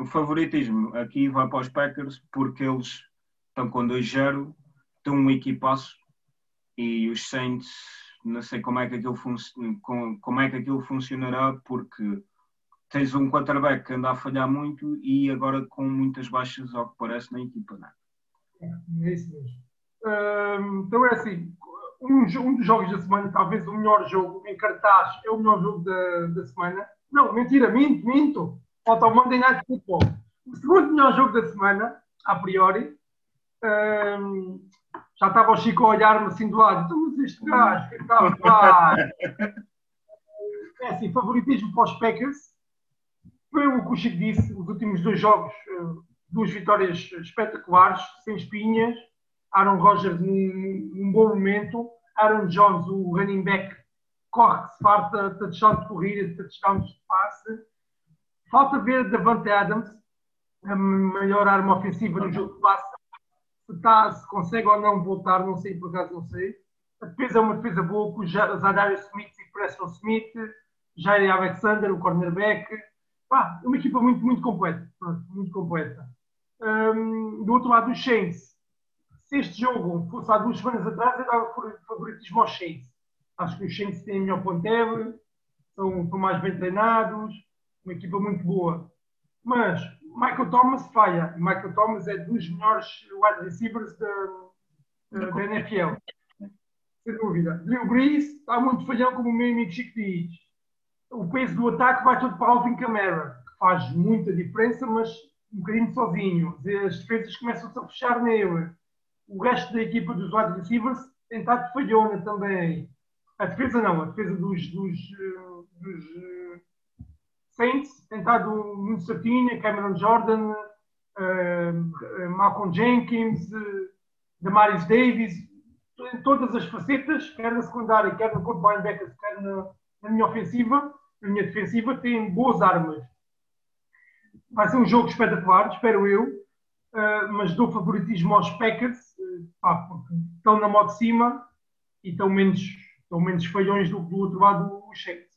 um... o favoritismo aqui vai para os Packers porque eles estão com 2-0 tem um equipaço e os Saints não sei como é que aquilo, como é que aquilo funcionará porque tens um quarterback que anda a falhar muito e agora com muitas baixas ao que parece na equipa, não é? É isso mesmo. Então é assim, um, um, dos jogos da semana, talvez o melhor jogo em cartaz, é o melhor jogo da, da semana. Não, mentira, minto, minto. Falta o Monday Night Football. O segundo melhor jogo da semana, a priori, um, já estava o Chico a olhar-me assim do lado, então, mas este gajo, que é que está a falar? É assim, favoritismo para os Packers. Foi o que o Chico disse, os últimos dois jogos, eh, duas vitórias espetaculares, sem espinhas. Aaron Rodgers num, num bom momento. Aaron Jones, o running back, corre, se farta, touchdown de corrida, touchdown de passe. Falta ver Davante Adams, a maior arma ofensiva no jogo de passe se, tá, se consegue ou não voltar, não sei, por acaso não sei. A defesa é uma defesa boa com Zadarius Smith e Preston Smith, Jair Alexander, o cornerback. Pá, uma equipa muito, muito completa. muito completa. Um, do outro lado, os Saints. Se este jogo fosse há duas semanas atrás, eu dava favoritismo aos Saints. Acho que os Saints têm melhor ponteiro, são, são mais bem treinados, uma equipa muito boa. Mas Michael Thomas falha. Michael Thomas é dos melhores wide receivers da, da, NFL. Sem dúvida. Drew Brees está muito falhão, como o meu amigo Chico diz. O peso do ataque vai todo para Alvin Kamara, que faz muita diferença, mas um bocadinho sozinho. As defesas começam-se a fechar nele. O resto da equipa dos wide receivers tem estado falhona também. A defesa não, a defesa dos, dos, eh, dos eh, Saints tem estado muito certinha, Cameron Jordan, uh, Malcolm Jenkins, uh, Damaris Davis, em todas as facetas, quer na secundária, quer no corpo linebackers, quer na, na minha ofensiva, na minha defensiva, tem boas armas. Vai ser um jogo espetacular, espero eu, uh, mas dou favoritismo aos Packers, pá, porque estão na moto de cima e estão menos, estão menos falhões do que do outro lado os Saints.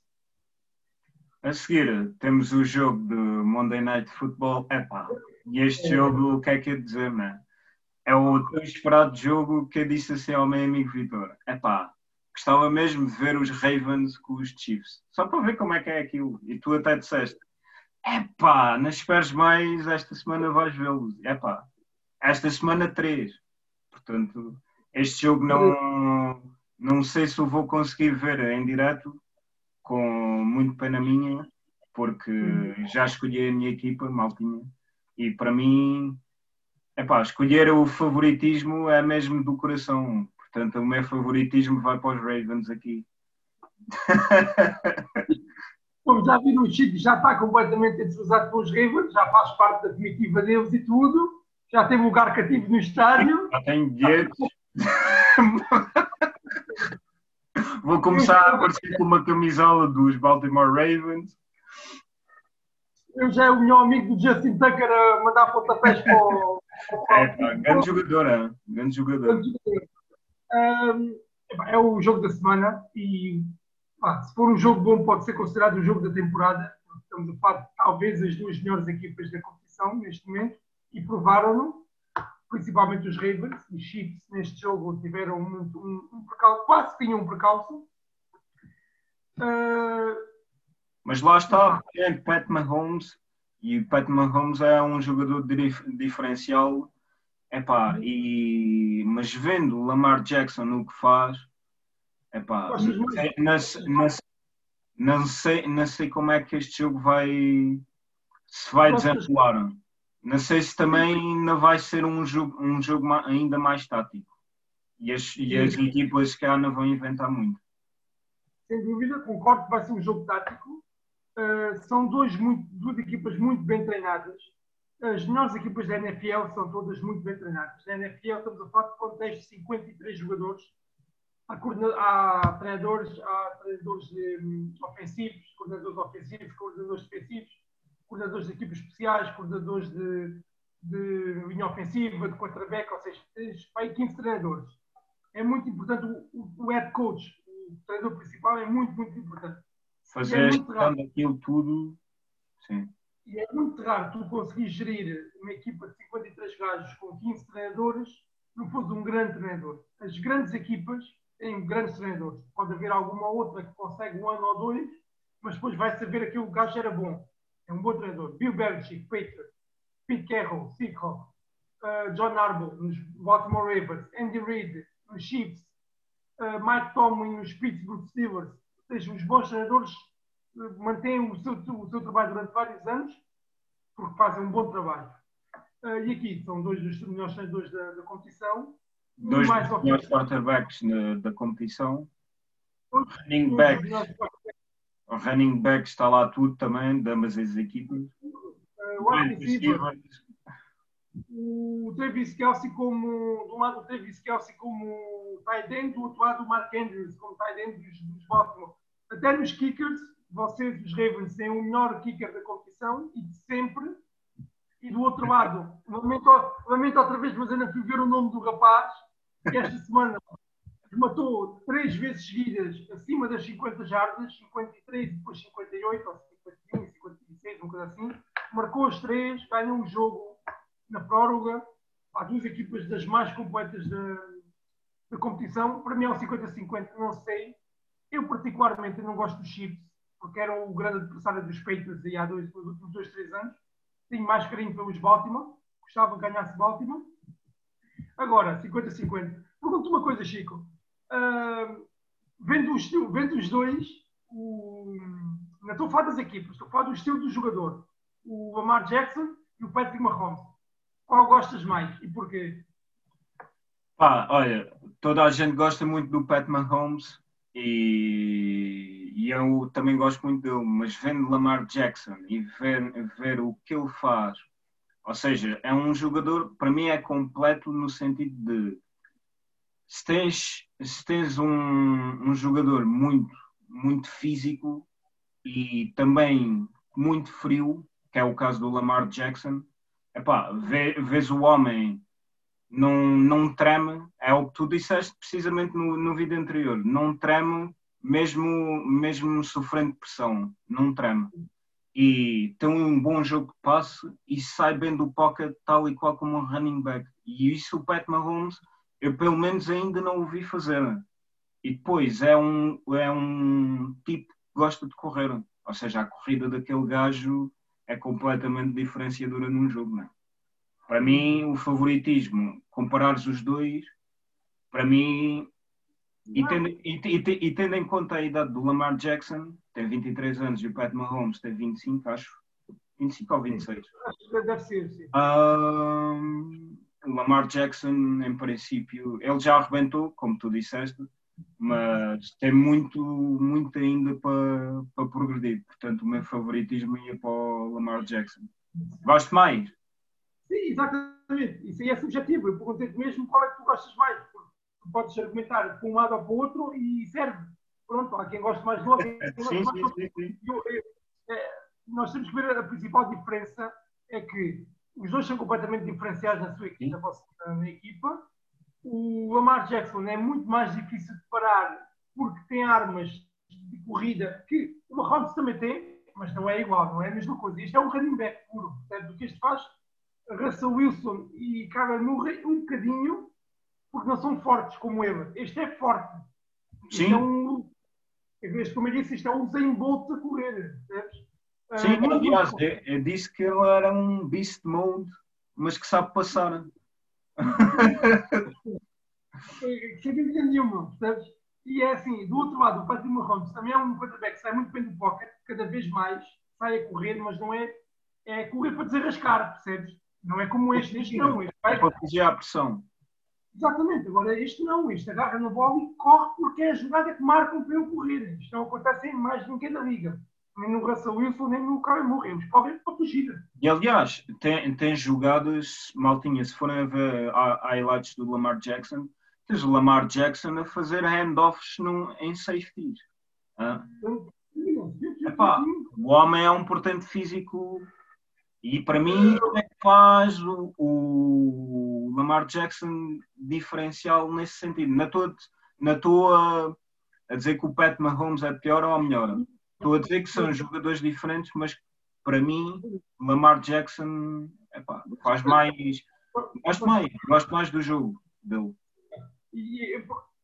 A seguir, temos o jogo de Monday Night Football. Epá, e este jogo, o que é que é dizer, man? É o tão esperado jogo que eu disse assim ao meu amigo Vitor. Epá, gostava mesmo de ver os Ravens com os Chiefs. Só para ver como é que é aquilo. E tu até disseste, epá, não esperes mais, esta semana vais vê-los. Epá, esta semana três. Portanto, este jogo não, não sei se o vou conseguir ver em direto, com muito pena minha, porque hum. já escolhi a minha equipa, maltinha, e para mim, epá, escolher o favoritismo é mesmo do coração. Portanto, o meu favoritismo vai para os Ravens aqui. Como já vi no Chico, já está completamente entusiasmado com os Ravens, já faz parte da comitiva deles e tudo. Já tem lugar cativo no estádio. Já tem bilhetes. Vou começar a aparecer com uma camisola dos Baltimore Ravens. Eu já é o meu amigo do Justin Tucker a mandar pontapés para o. É, pá, grande jogador, é? grande jogador. É o jogo da semana e pá, se for um jogo bom pode ser considerado o jogo da temporada. Estamos a falar de talvez as duas melhores equipas da competição neste momento e provaram-no, principalmente os Ravens. Os Chiefs neste jogo tiveram um, um, um percalço, quase tinham um percalço. Uh, mas lá está, é Pat Mahomes, e o Pat Mahomes é um jogador diferencial. Epá, e, mas vendo o Lamar Jackson no que faz, epá, não, não, não, sei, não sei como é que este jogo vai se vai desenrolar. Não sei se também não vai ser um jogo, um jogo ainda mais tático. E as, e as equipas que não vão inventar muito. Sem dúvida, concordo que vai ser um jogo tático. Uh, são dois muito, duas equipas muito bem treinadas. As melhores equipas da NFL são todas muito bem treinadas. Na NFL estamos a falar de contexto de 53 jogadores. Há, há treinadores, há treinadores um, ofensivos, coordenadores ofensivos, coordenadores defensivos, coordenadores de equipas especiais, coordenadores de, de linha ofensiva, de quarterback, ou seja, tens 15 treinadores. É muito importante o, o, head coach, o treinador principal é muito, muito importante. Fazer é a gestão daquilo tudo, sim. E é muito raro tu conseguir gerir uma equipa de 53 gajos com 15 treinadores, não fosse um grande treinador. As grandes equipas têm grandes treinadores. Pode haver alguma outra que consegue um ano ou dois, mas depois vai saber que o gajo era bom. É um bom treinador. Bill Belichick, Patriot, Pete Carroll, Seahawks, uh, John Harbaugh nos Baltimore Ravens, Andy Reid nos Chiefs, uh, Mike Tomlin nos Pittsburgh Steelers. Ou seja, os bons treinadores uh, mantêm o seu, o seu trabalho durante vários anos porque fazem um bom trabalho. Uh, e aqui são dois dos melhores treinadores da, da competição. Dois dos melhores quarterbacks na, da competição. Running back o running back está lá tudo também, de ambas as equipas. Uh, o Travis Kelsey como, do lado do Travis Kelsey como tight end, do outro lado o Mark Andrews como tight end dos, dos Baltimore. Até nos kickers, vocês, os Ravens, têm o melhor kicker da competição e de sempre. E do outro lado, lamento, lamento outra vez, mas ainda fui ver o nome do rapaz, que esta semana matou três vezes seguidas acima das 50 jardas, 53, depois 58, ou 51, 56, uma coisa assim. Marcou as três, ganhou um jogo na prórroga. Há duas equipas das mais completas da, da competição. Para mim é um 50-50, não sei. Eu, particularmente, não gosto dos Chiefs, porque era o grande adversário dos Patriots aí há dois, nos últimos dois, três anos. Tenho mais carinho pelos Baltimore. Gostava que ganhasse Baltimore. Agora, 50-50. Pergunto uma coisa, Chico uh, vendo, estilo, vendo os dois, o, não estou a falar das equipas, estou a falar do estilo do jogador. O Lamar Jackson e o Patrick Mahomes. Qual gostas mais e porquê? Pá, olha, toda a gente gosta muito do Pat Mahomes e, e, eu também gosto muito dele, mas vendo Lamar Jackson e ver, ver o que ele faz, ou seja, é um jogador, para mim é completo no sentido de se tens, se tens um, um jogador muito, muito físico e também muito frio, que é o caso do Lamar Jackson, epá, vê, vês o homem não, não treme, é o que tu disseste precisamente no, no vídeo anterior, não treme mesmo, mesmo sofrendo pressão, não treme. E tem um bom jogo de passe e sai bem do pocket tal e qual como um running back. E isso o Pat Mahomes eu pelo menos ainda não o vi fazer. E depois é um, é um tipo que gosta de correr. Ou seja, a corrida daquele gajo é completamente diferenciadora num jogo. Não é? Para mim, o favoritismo, comparares os dois, para mim, e tendo, e, e, e tendo, em conta a idade do Lamar Jackson, tem 23 anos, e o Pat Mahomes tem 25, acho. 25 ou 26? Acho que deve ser, sim. Um, Lamar Jackson, em princípio, ele já arrebentou, como tu disseste, mas tem muito, muito ainda para, para progredir. Portanto, o meu favoritismo ia para o Lamar Jackson. Gosto mais? Sim, exatamente. Isso aí é subjetivo. Eu perguntei-te mesmo qual é que tu gostas mais. Tu podes argumentar para um lado ou para o outro e serve. Pronto, há quem goste mais do outro. sim, sim, sim, sim. Eu, eu, é, nós temos que ver a principal diferença é que os dois são completamente diferenciados na sua equipa, na, na equipa o Lamar Jackson é muito mais difícil de parar porque tem armas de corrida que o Mahomes também tem, mas não é igual, não é a mesma coisa. Isto é um running back puro. Portanto, o que este faz, Russell Wilson e Kyler Murray, um bocadinho, porque não são fortes como ele. Este é forte. Sim. Isto é um, este, como eu disse, isto é um Bolt a correr. Sim, uh, aliás, eu, eu disse que ele era um beast mode, mas que sabe passar. sem dúvida nenhuma, percebes? E é assim, do outro lado, o Patrick Mahomes também é um quarterback que sai muito bem do pocket, cada vez mais, sai a correr, mas não é, é correr para desarrascar, percebes? Não é como este, este não. Este vai... É para fugir à pressão. Exatamente, agora este não, este agarra na bola e corre porque é a jogada que marcam para ele correr. Isto não acontece em mais ninguém da liga nem no Russell Wilson, nem no Murray. Eles correm para fugir. E aliás, tem, tem jogadas, maltinha, se forem a ver highlights do Lamar Jackson, tens o Lamar Jackson a fazer handoffs num, em safeties. Ah. Epá, o homem é um portento físico e para mim é que faz o, o, Lamar Jackson diferencial nesse sentido. Não estou, não estou a, a dizer que o Pat Mahomes é pior ou melhor. Estou a dizer que são jogadores diferentes, mas para mim, Lamar Jackson epá, faz mais. Gosto mais, gosto mais do jogo dele. E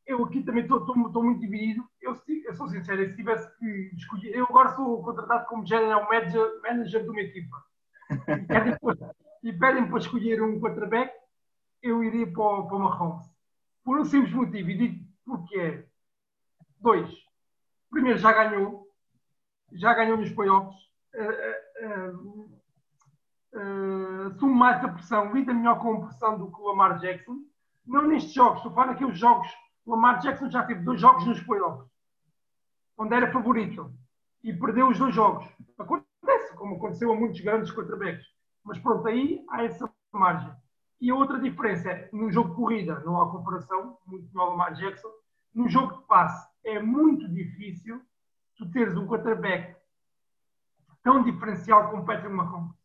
eu aqui também estou muito dividido. Eu, eu, sou sincero, se tivesse que escolher. Eu agora sou contratado como general manager, manager de uma equipa. E pedem para escolher um quarterback, eu iria para, para o Mahomes. Por um simples motivo, e digo porque é. Dois. Primeiro, já ganhou já ganhou nos playoffs, uh, uh, assume mais a pressão, lida melhor com a pressão do que o Lamar Jackson. Não nestes jogos, estou falando naqueles jogos. O Lamar Jackson já teve dois jogos nos playoffs, onde era favorito, e perdeu os dois jogos. Acontece, como aconteceu a muitos grandes quarterbacks. Mas pronto, aí há essa margem. E a outra diferença é, no jogo de corrida, não há comparação, muito no Lamar Jackson, no jogo de passe é muito difícil tu teres um quarterback tão diferencial como Patrick Mahomes.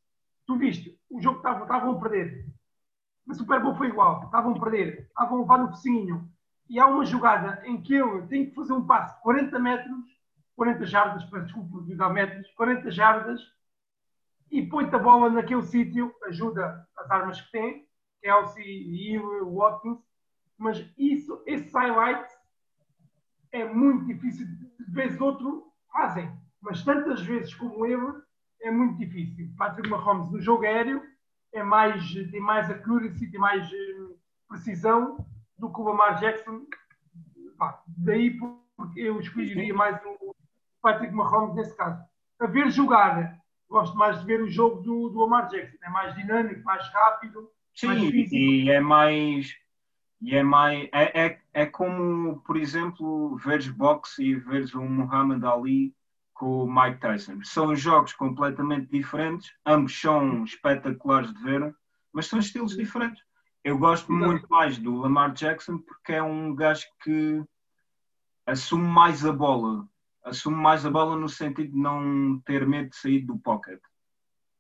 Tu viste, o jogo estavam a perder. Na Super Bowl foi igual, estavam a perder, estavam a levar no focinho. E há uma jogada em que eu tenho que fazer um passo de 40 metros, 40 jardas, desculpa, dizer metros, 40 jardas, e põe-te a bola naquele sítio, ajuda as armas que tem, Kelsey, Hill, Watkins, mas isso, esse highlight é muito difícil. De vez outro fazem, mas tantas vezes como ele é muito difícil. Patrick Mahomes no jogo aéreo é mais, tem mais accuracy, tem mais uh, precisão do que o Lamar Jackson. Pá, daí porque eu escolheria mais o Patrick Mahomes nesse caso. A ver jogar, gosto mais de ver o jogo do, do Lamar Jackson. É mais dinâmico, mais rápido. Sim, mais e é mais e é mais. É, é, é como, por exemplo, veres boxe e veres um Muhammad Ali com o Mike Tyson. São jogos completamente diferentes, ambos são espetaculares de ver, mas são estilos diferentes. Eu gosto muito mais do Lamar Jackson porque é um gajo que assume mais a bola. Assume mais a bola no sentido de não ter medo de sair do pocket.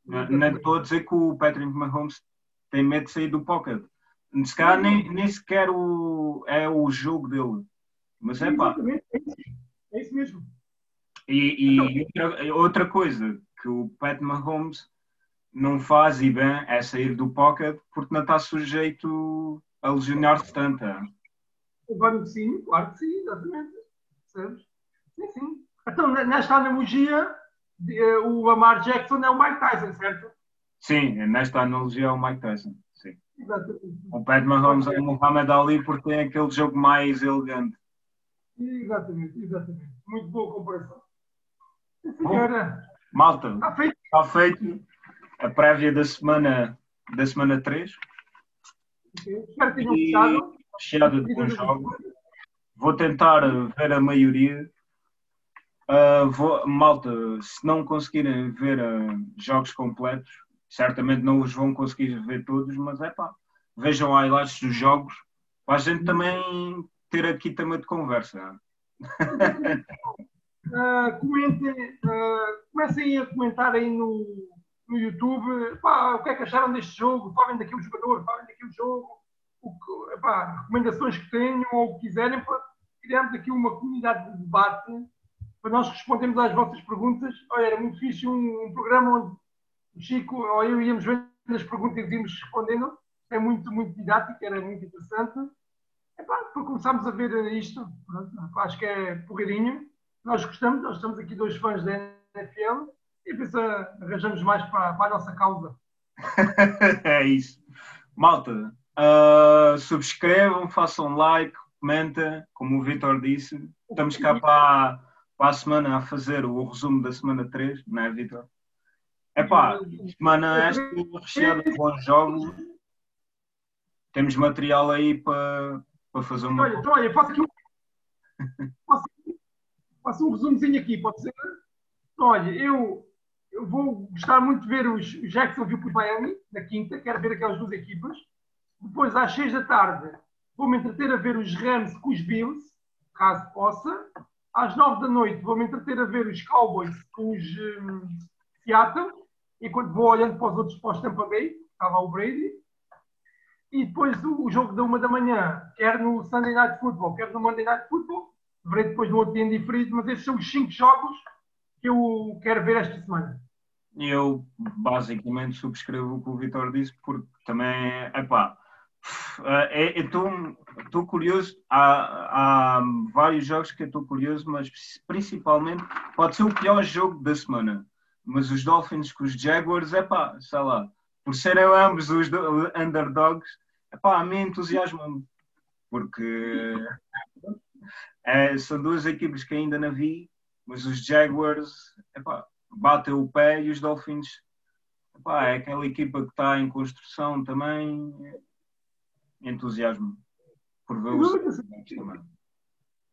Não estou a dizer que o Patrick Mahomes tem medo de sair do pocket. Se calhar nem, nem sequer o, é o jogo dele. Mas é pá. É isso mesmo. E, e então, outra, outra, coisa que o Pat Mahomes não faz e bem é sair do pocket porque não está sujeito a lesionar-se tanto. Claro que sim, claro que sim, exatamente. Sabes? Sim, sim. Então, nesta analogia, eh, o Lamar Jackson é o Mike Tyson, certo? Sim, nesta analogia é o Mike Tyson. O Pat Mahomes é o Muhammad Ali porque tem aquele jogo mais elegante. Exatamente, exatamente. Muito boa comparação. Senhora. Malta, está feito. está feito a prévia da semana, da semana 3. Okay. Espero que tenham gostado. Cheada de bons jogos. vou tentar ver a maioria. Uh, vou, malta, se não conseguirem ver uh, jogos completos, certamente não os vão conseguir ver todos, mas é pá, vejam highlights dos jogos para a gente também ter aqui tema de conversa. uh, comentem, comecem a comentar aí no, no YouTube pá, o que é que acharam deste jogo, falem daqui o jogador, falem daqui o jogo, o que, pá, recomendações que tenham ou que quiserem para criarmos aqui uma comunidade de debate para nós respondermos às vossas perguntas. Olha, era muito fixe um, um programa onde Chico ou eu íamos vendo as perguntas e íamos respondendo. É muito, muito didático, era muito interessante. Epá, para começarmos a ver isto, pronto, acho que é porreirinho. Nós gostamos, nós estamos aqui dois fãs da NFL e penso arranjamos mais para, para a nossa causa. é isso. Malta, uh, subscrevam, façam like, comenta, como o Vitor disse. Estamos cá para, para a semana a fazer o resumo da semana 3, não é, Vitor? É pá, semana esta recheada de bons jogos. Temos material aí para, para fazer uma. Olha, então, olha, faço aqui um, faço, faço um resumozinho aqui, pode ser? Então, olha, eu, eu vou gostar muito de ver os Jacksonville por Miami, na quinta, quero ver aquelas duas equipas. Depois, às seis da tarde, vou-me entreter a ver os Rams com os Bills, caso possa. Às nove da noite vou-me entreter a ver os Cowboys com os um, Seattle, enquanto vou olhando para os outros para os Tampa Bay, estava o Brady. E depois o, o, jogo da uma da manhã, quer no Sunday Night Football, quer no Monday Night Football. Verei depois no outro dia diferido, mas estes são os cinco jogos que eu quero ver esta semana. Eu basicamente subscrevo o que o Vitor disse, porque também, é pá, estou curioso. Há, há, vários jogos que estou curioso, mas principalmente pode ser o pior jogo da semana. Mas os Dolphins com os Jaguars, é pá, sei lá, por serem ambos os underdogs, é pá, a mim entusiasma-me, porque é, são duas equipes que ainda não vi, mas os Jaguars, é pá, batem o pé e os Dolphins, epá, é aquela equipa que está em construção também entusiasmo por ver os também.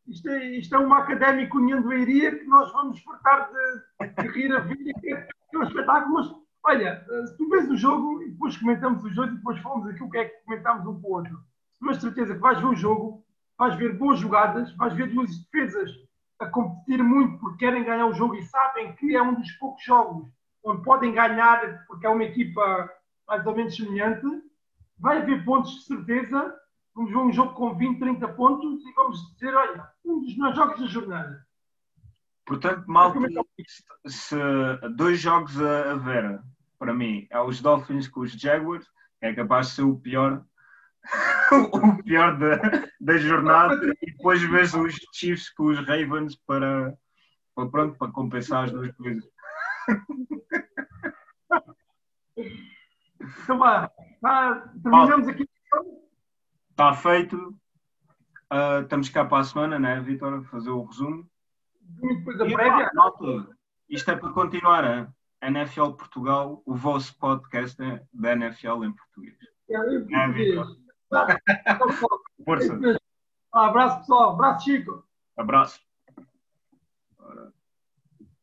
Isto é, isto é uma académica União Eiria que nós vamos fartar de, de rir a vida, que é um espetáculo, mas olha, se tu vês o jogo e depois comentamos os dois e depois falamos aqui o que é que comentámos um com o outro. Mas certeza que vais ver o jogo, vais ver boas jogadas, vais ver duas defesas a competir muito porque querem ganhar o jogo e sabem que é um dos poucos jogos onde podem ganhar porque é uma equipa mais ou menos semelhante vai haver pontos de certeza. Vamos ver um jogo com 20, 30 pontos e vamos dizer, olha, um dos meus jogos da jornada. Portanto, mal se dois jogos a, a ver, para mim, é os Dolphins com os Jaguars, é capaz de ser o pior, o pior da, da jornada, e depois vês os Chiefs com os Ravens para, para, pronto, para compensar as duas coisas. Então vá, vá terminamos aqui. Está feito. Uh, estamos cá para a semana, né, Vitor? Fazer o resumo. Depois a prévia. isto é para continuar, hein? NFL Portugal, o vosso podcast da NFL em português. É, em português. É, Força. Um abraço, pessoal. Abraço, Chico. Abraço.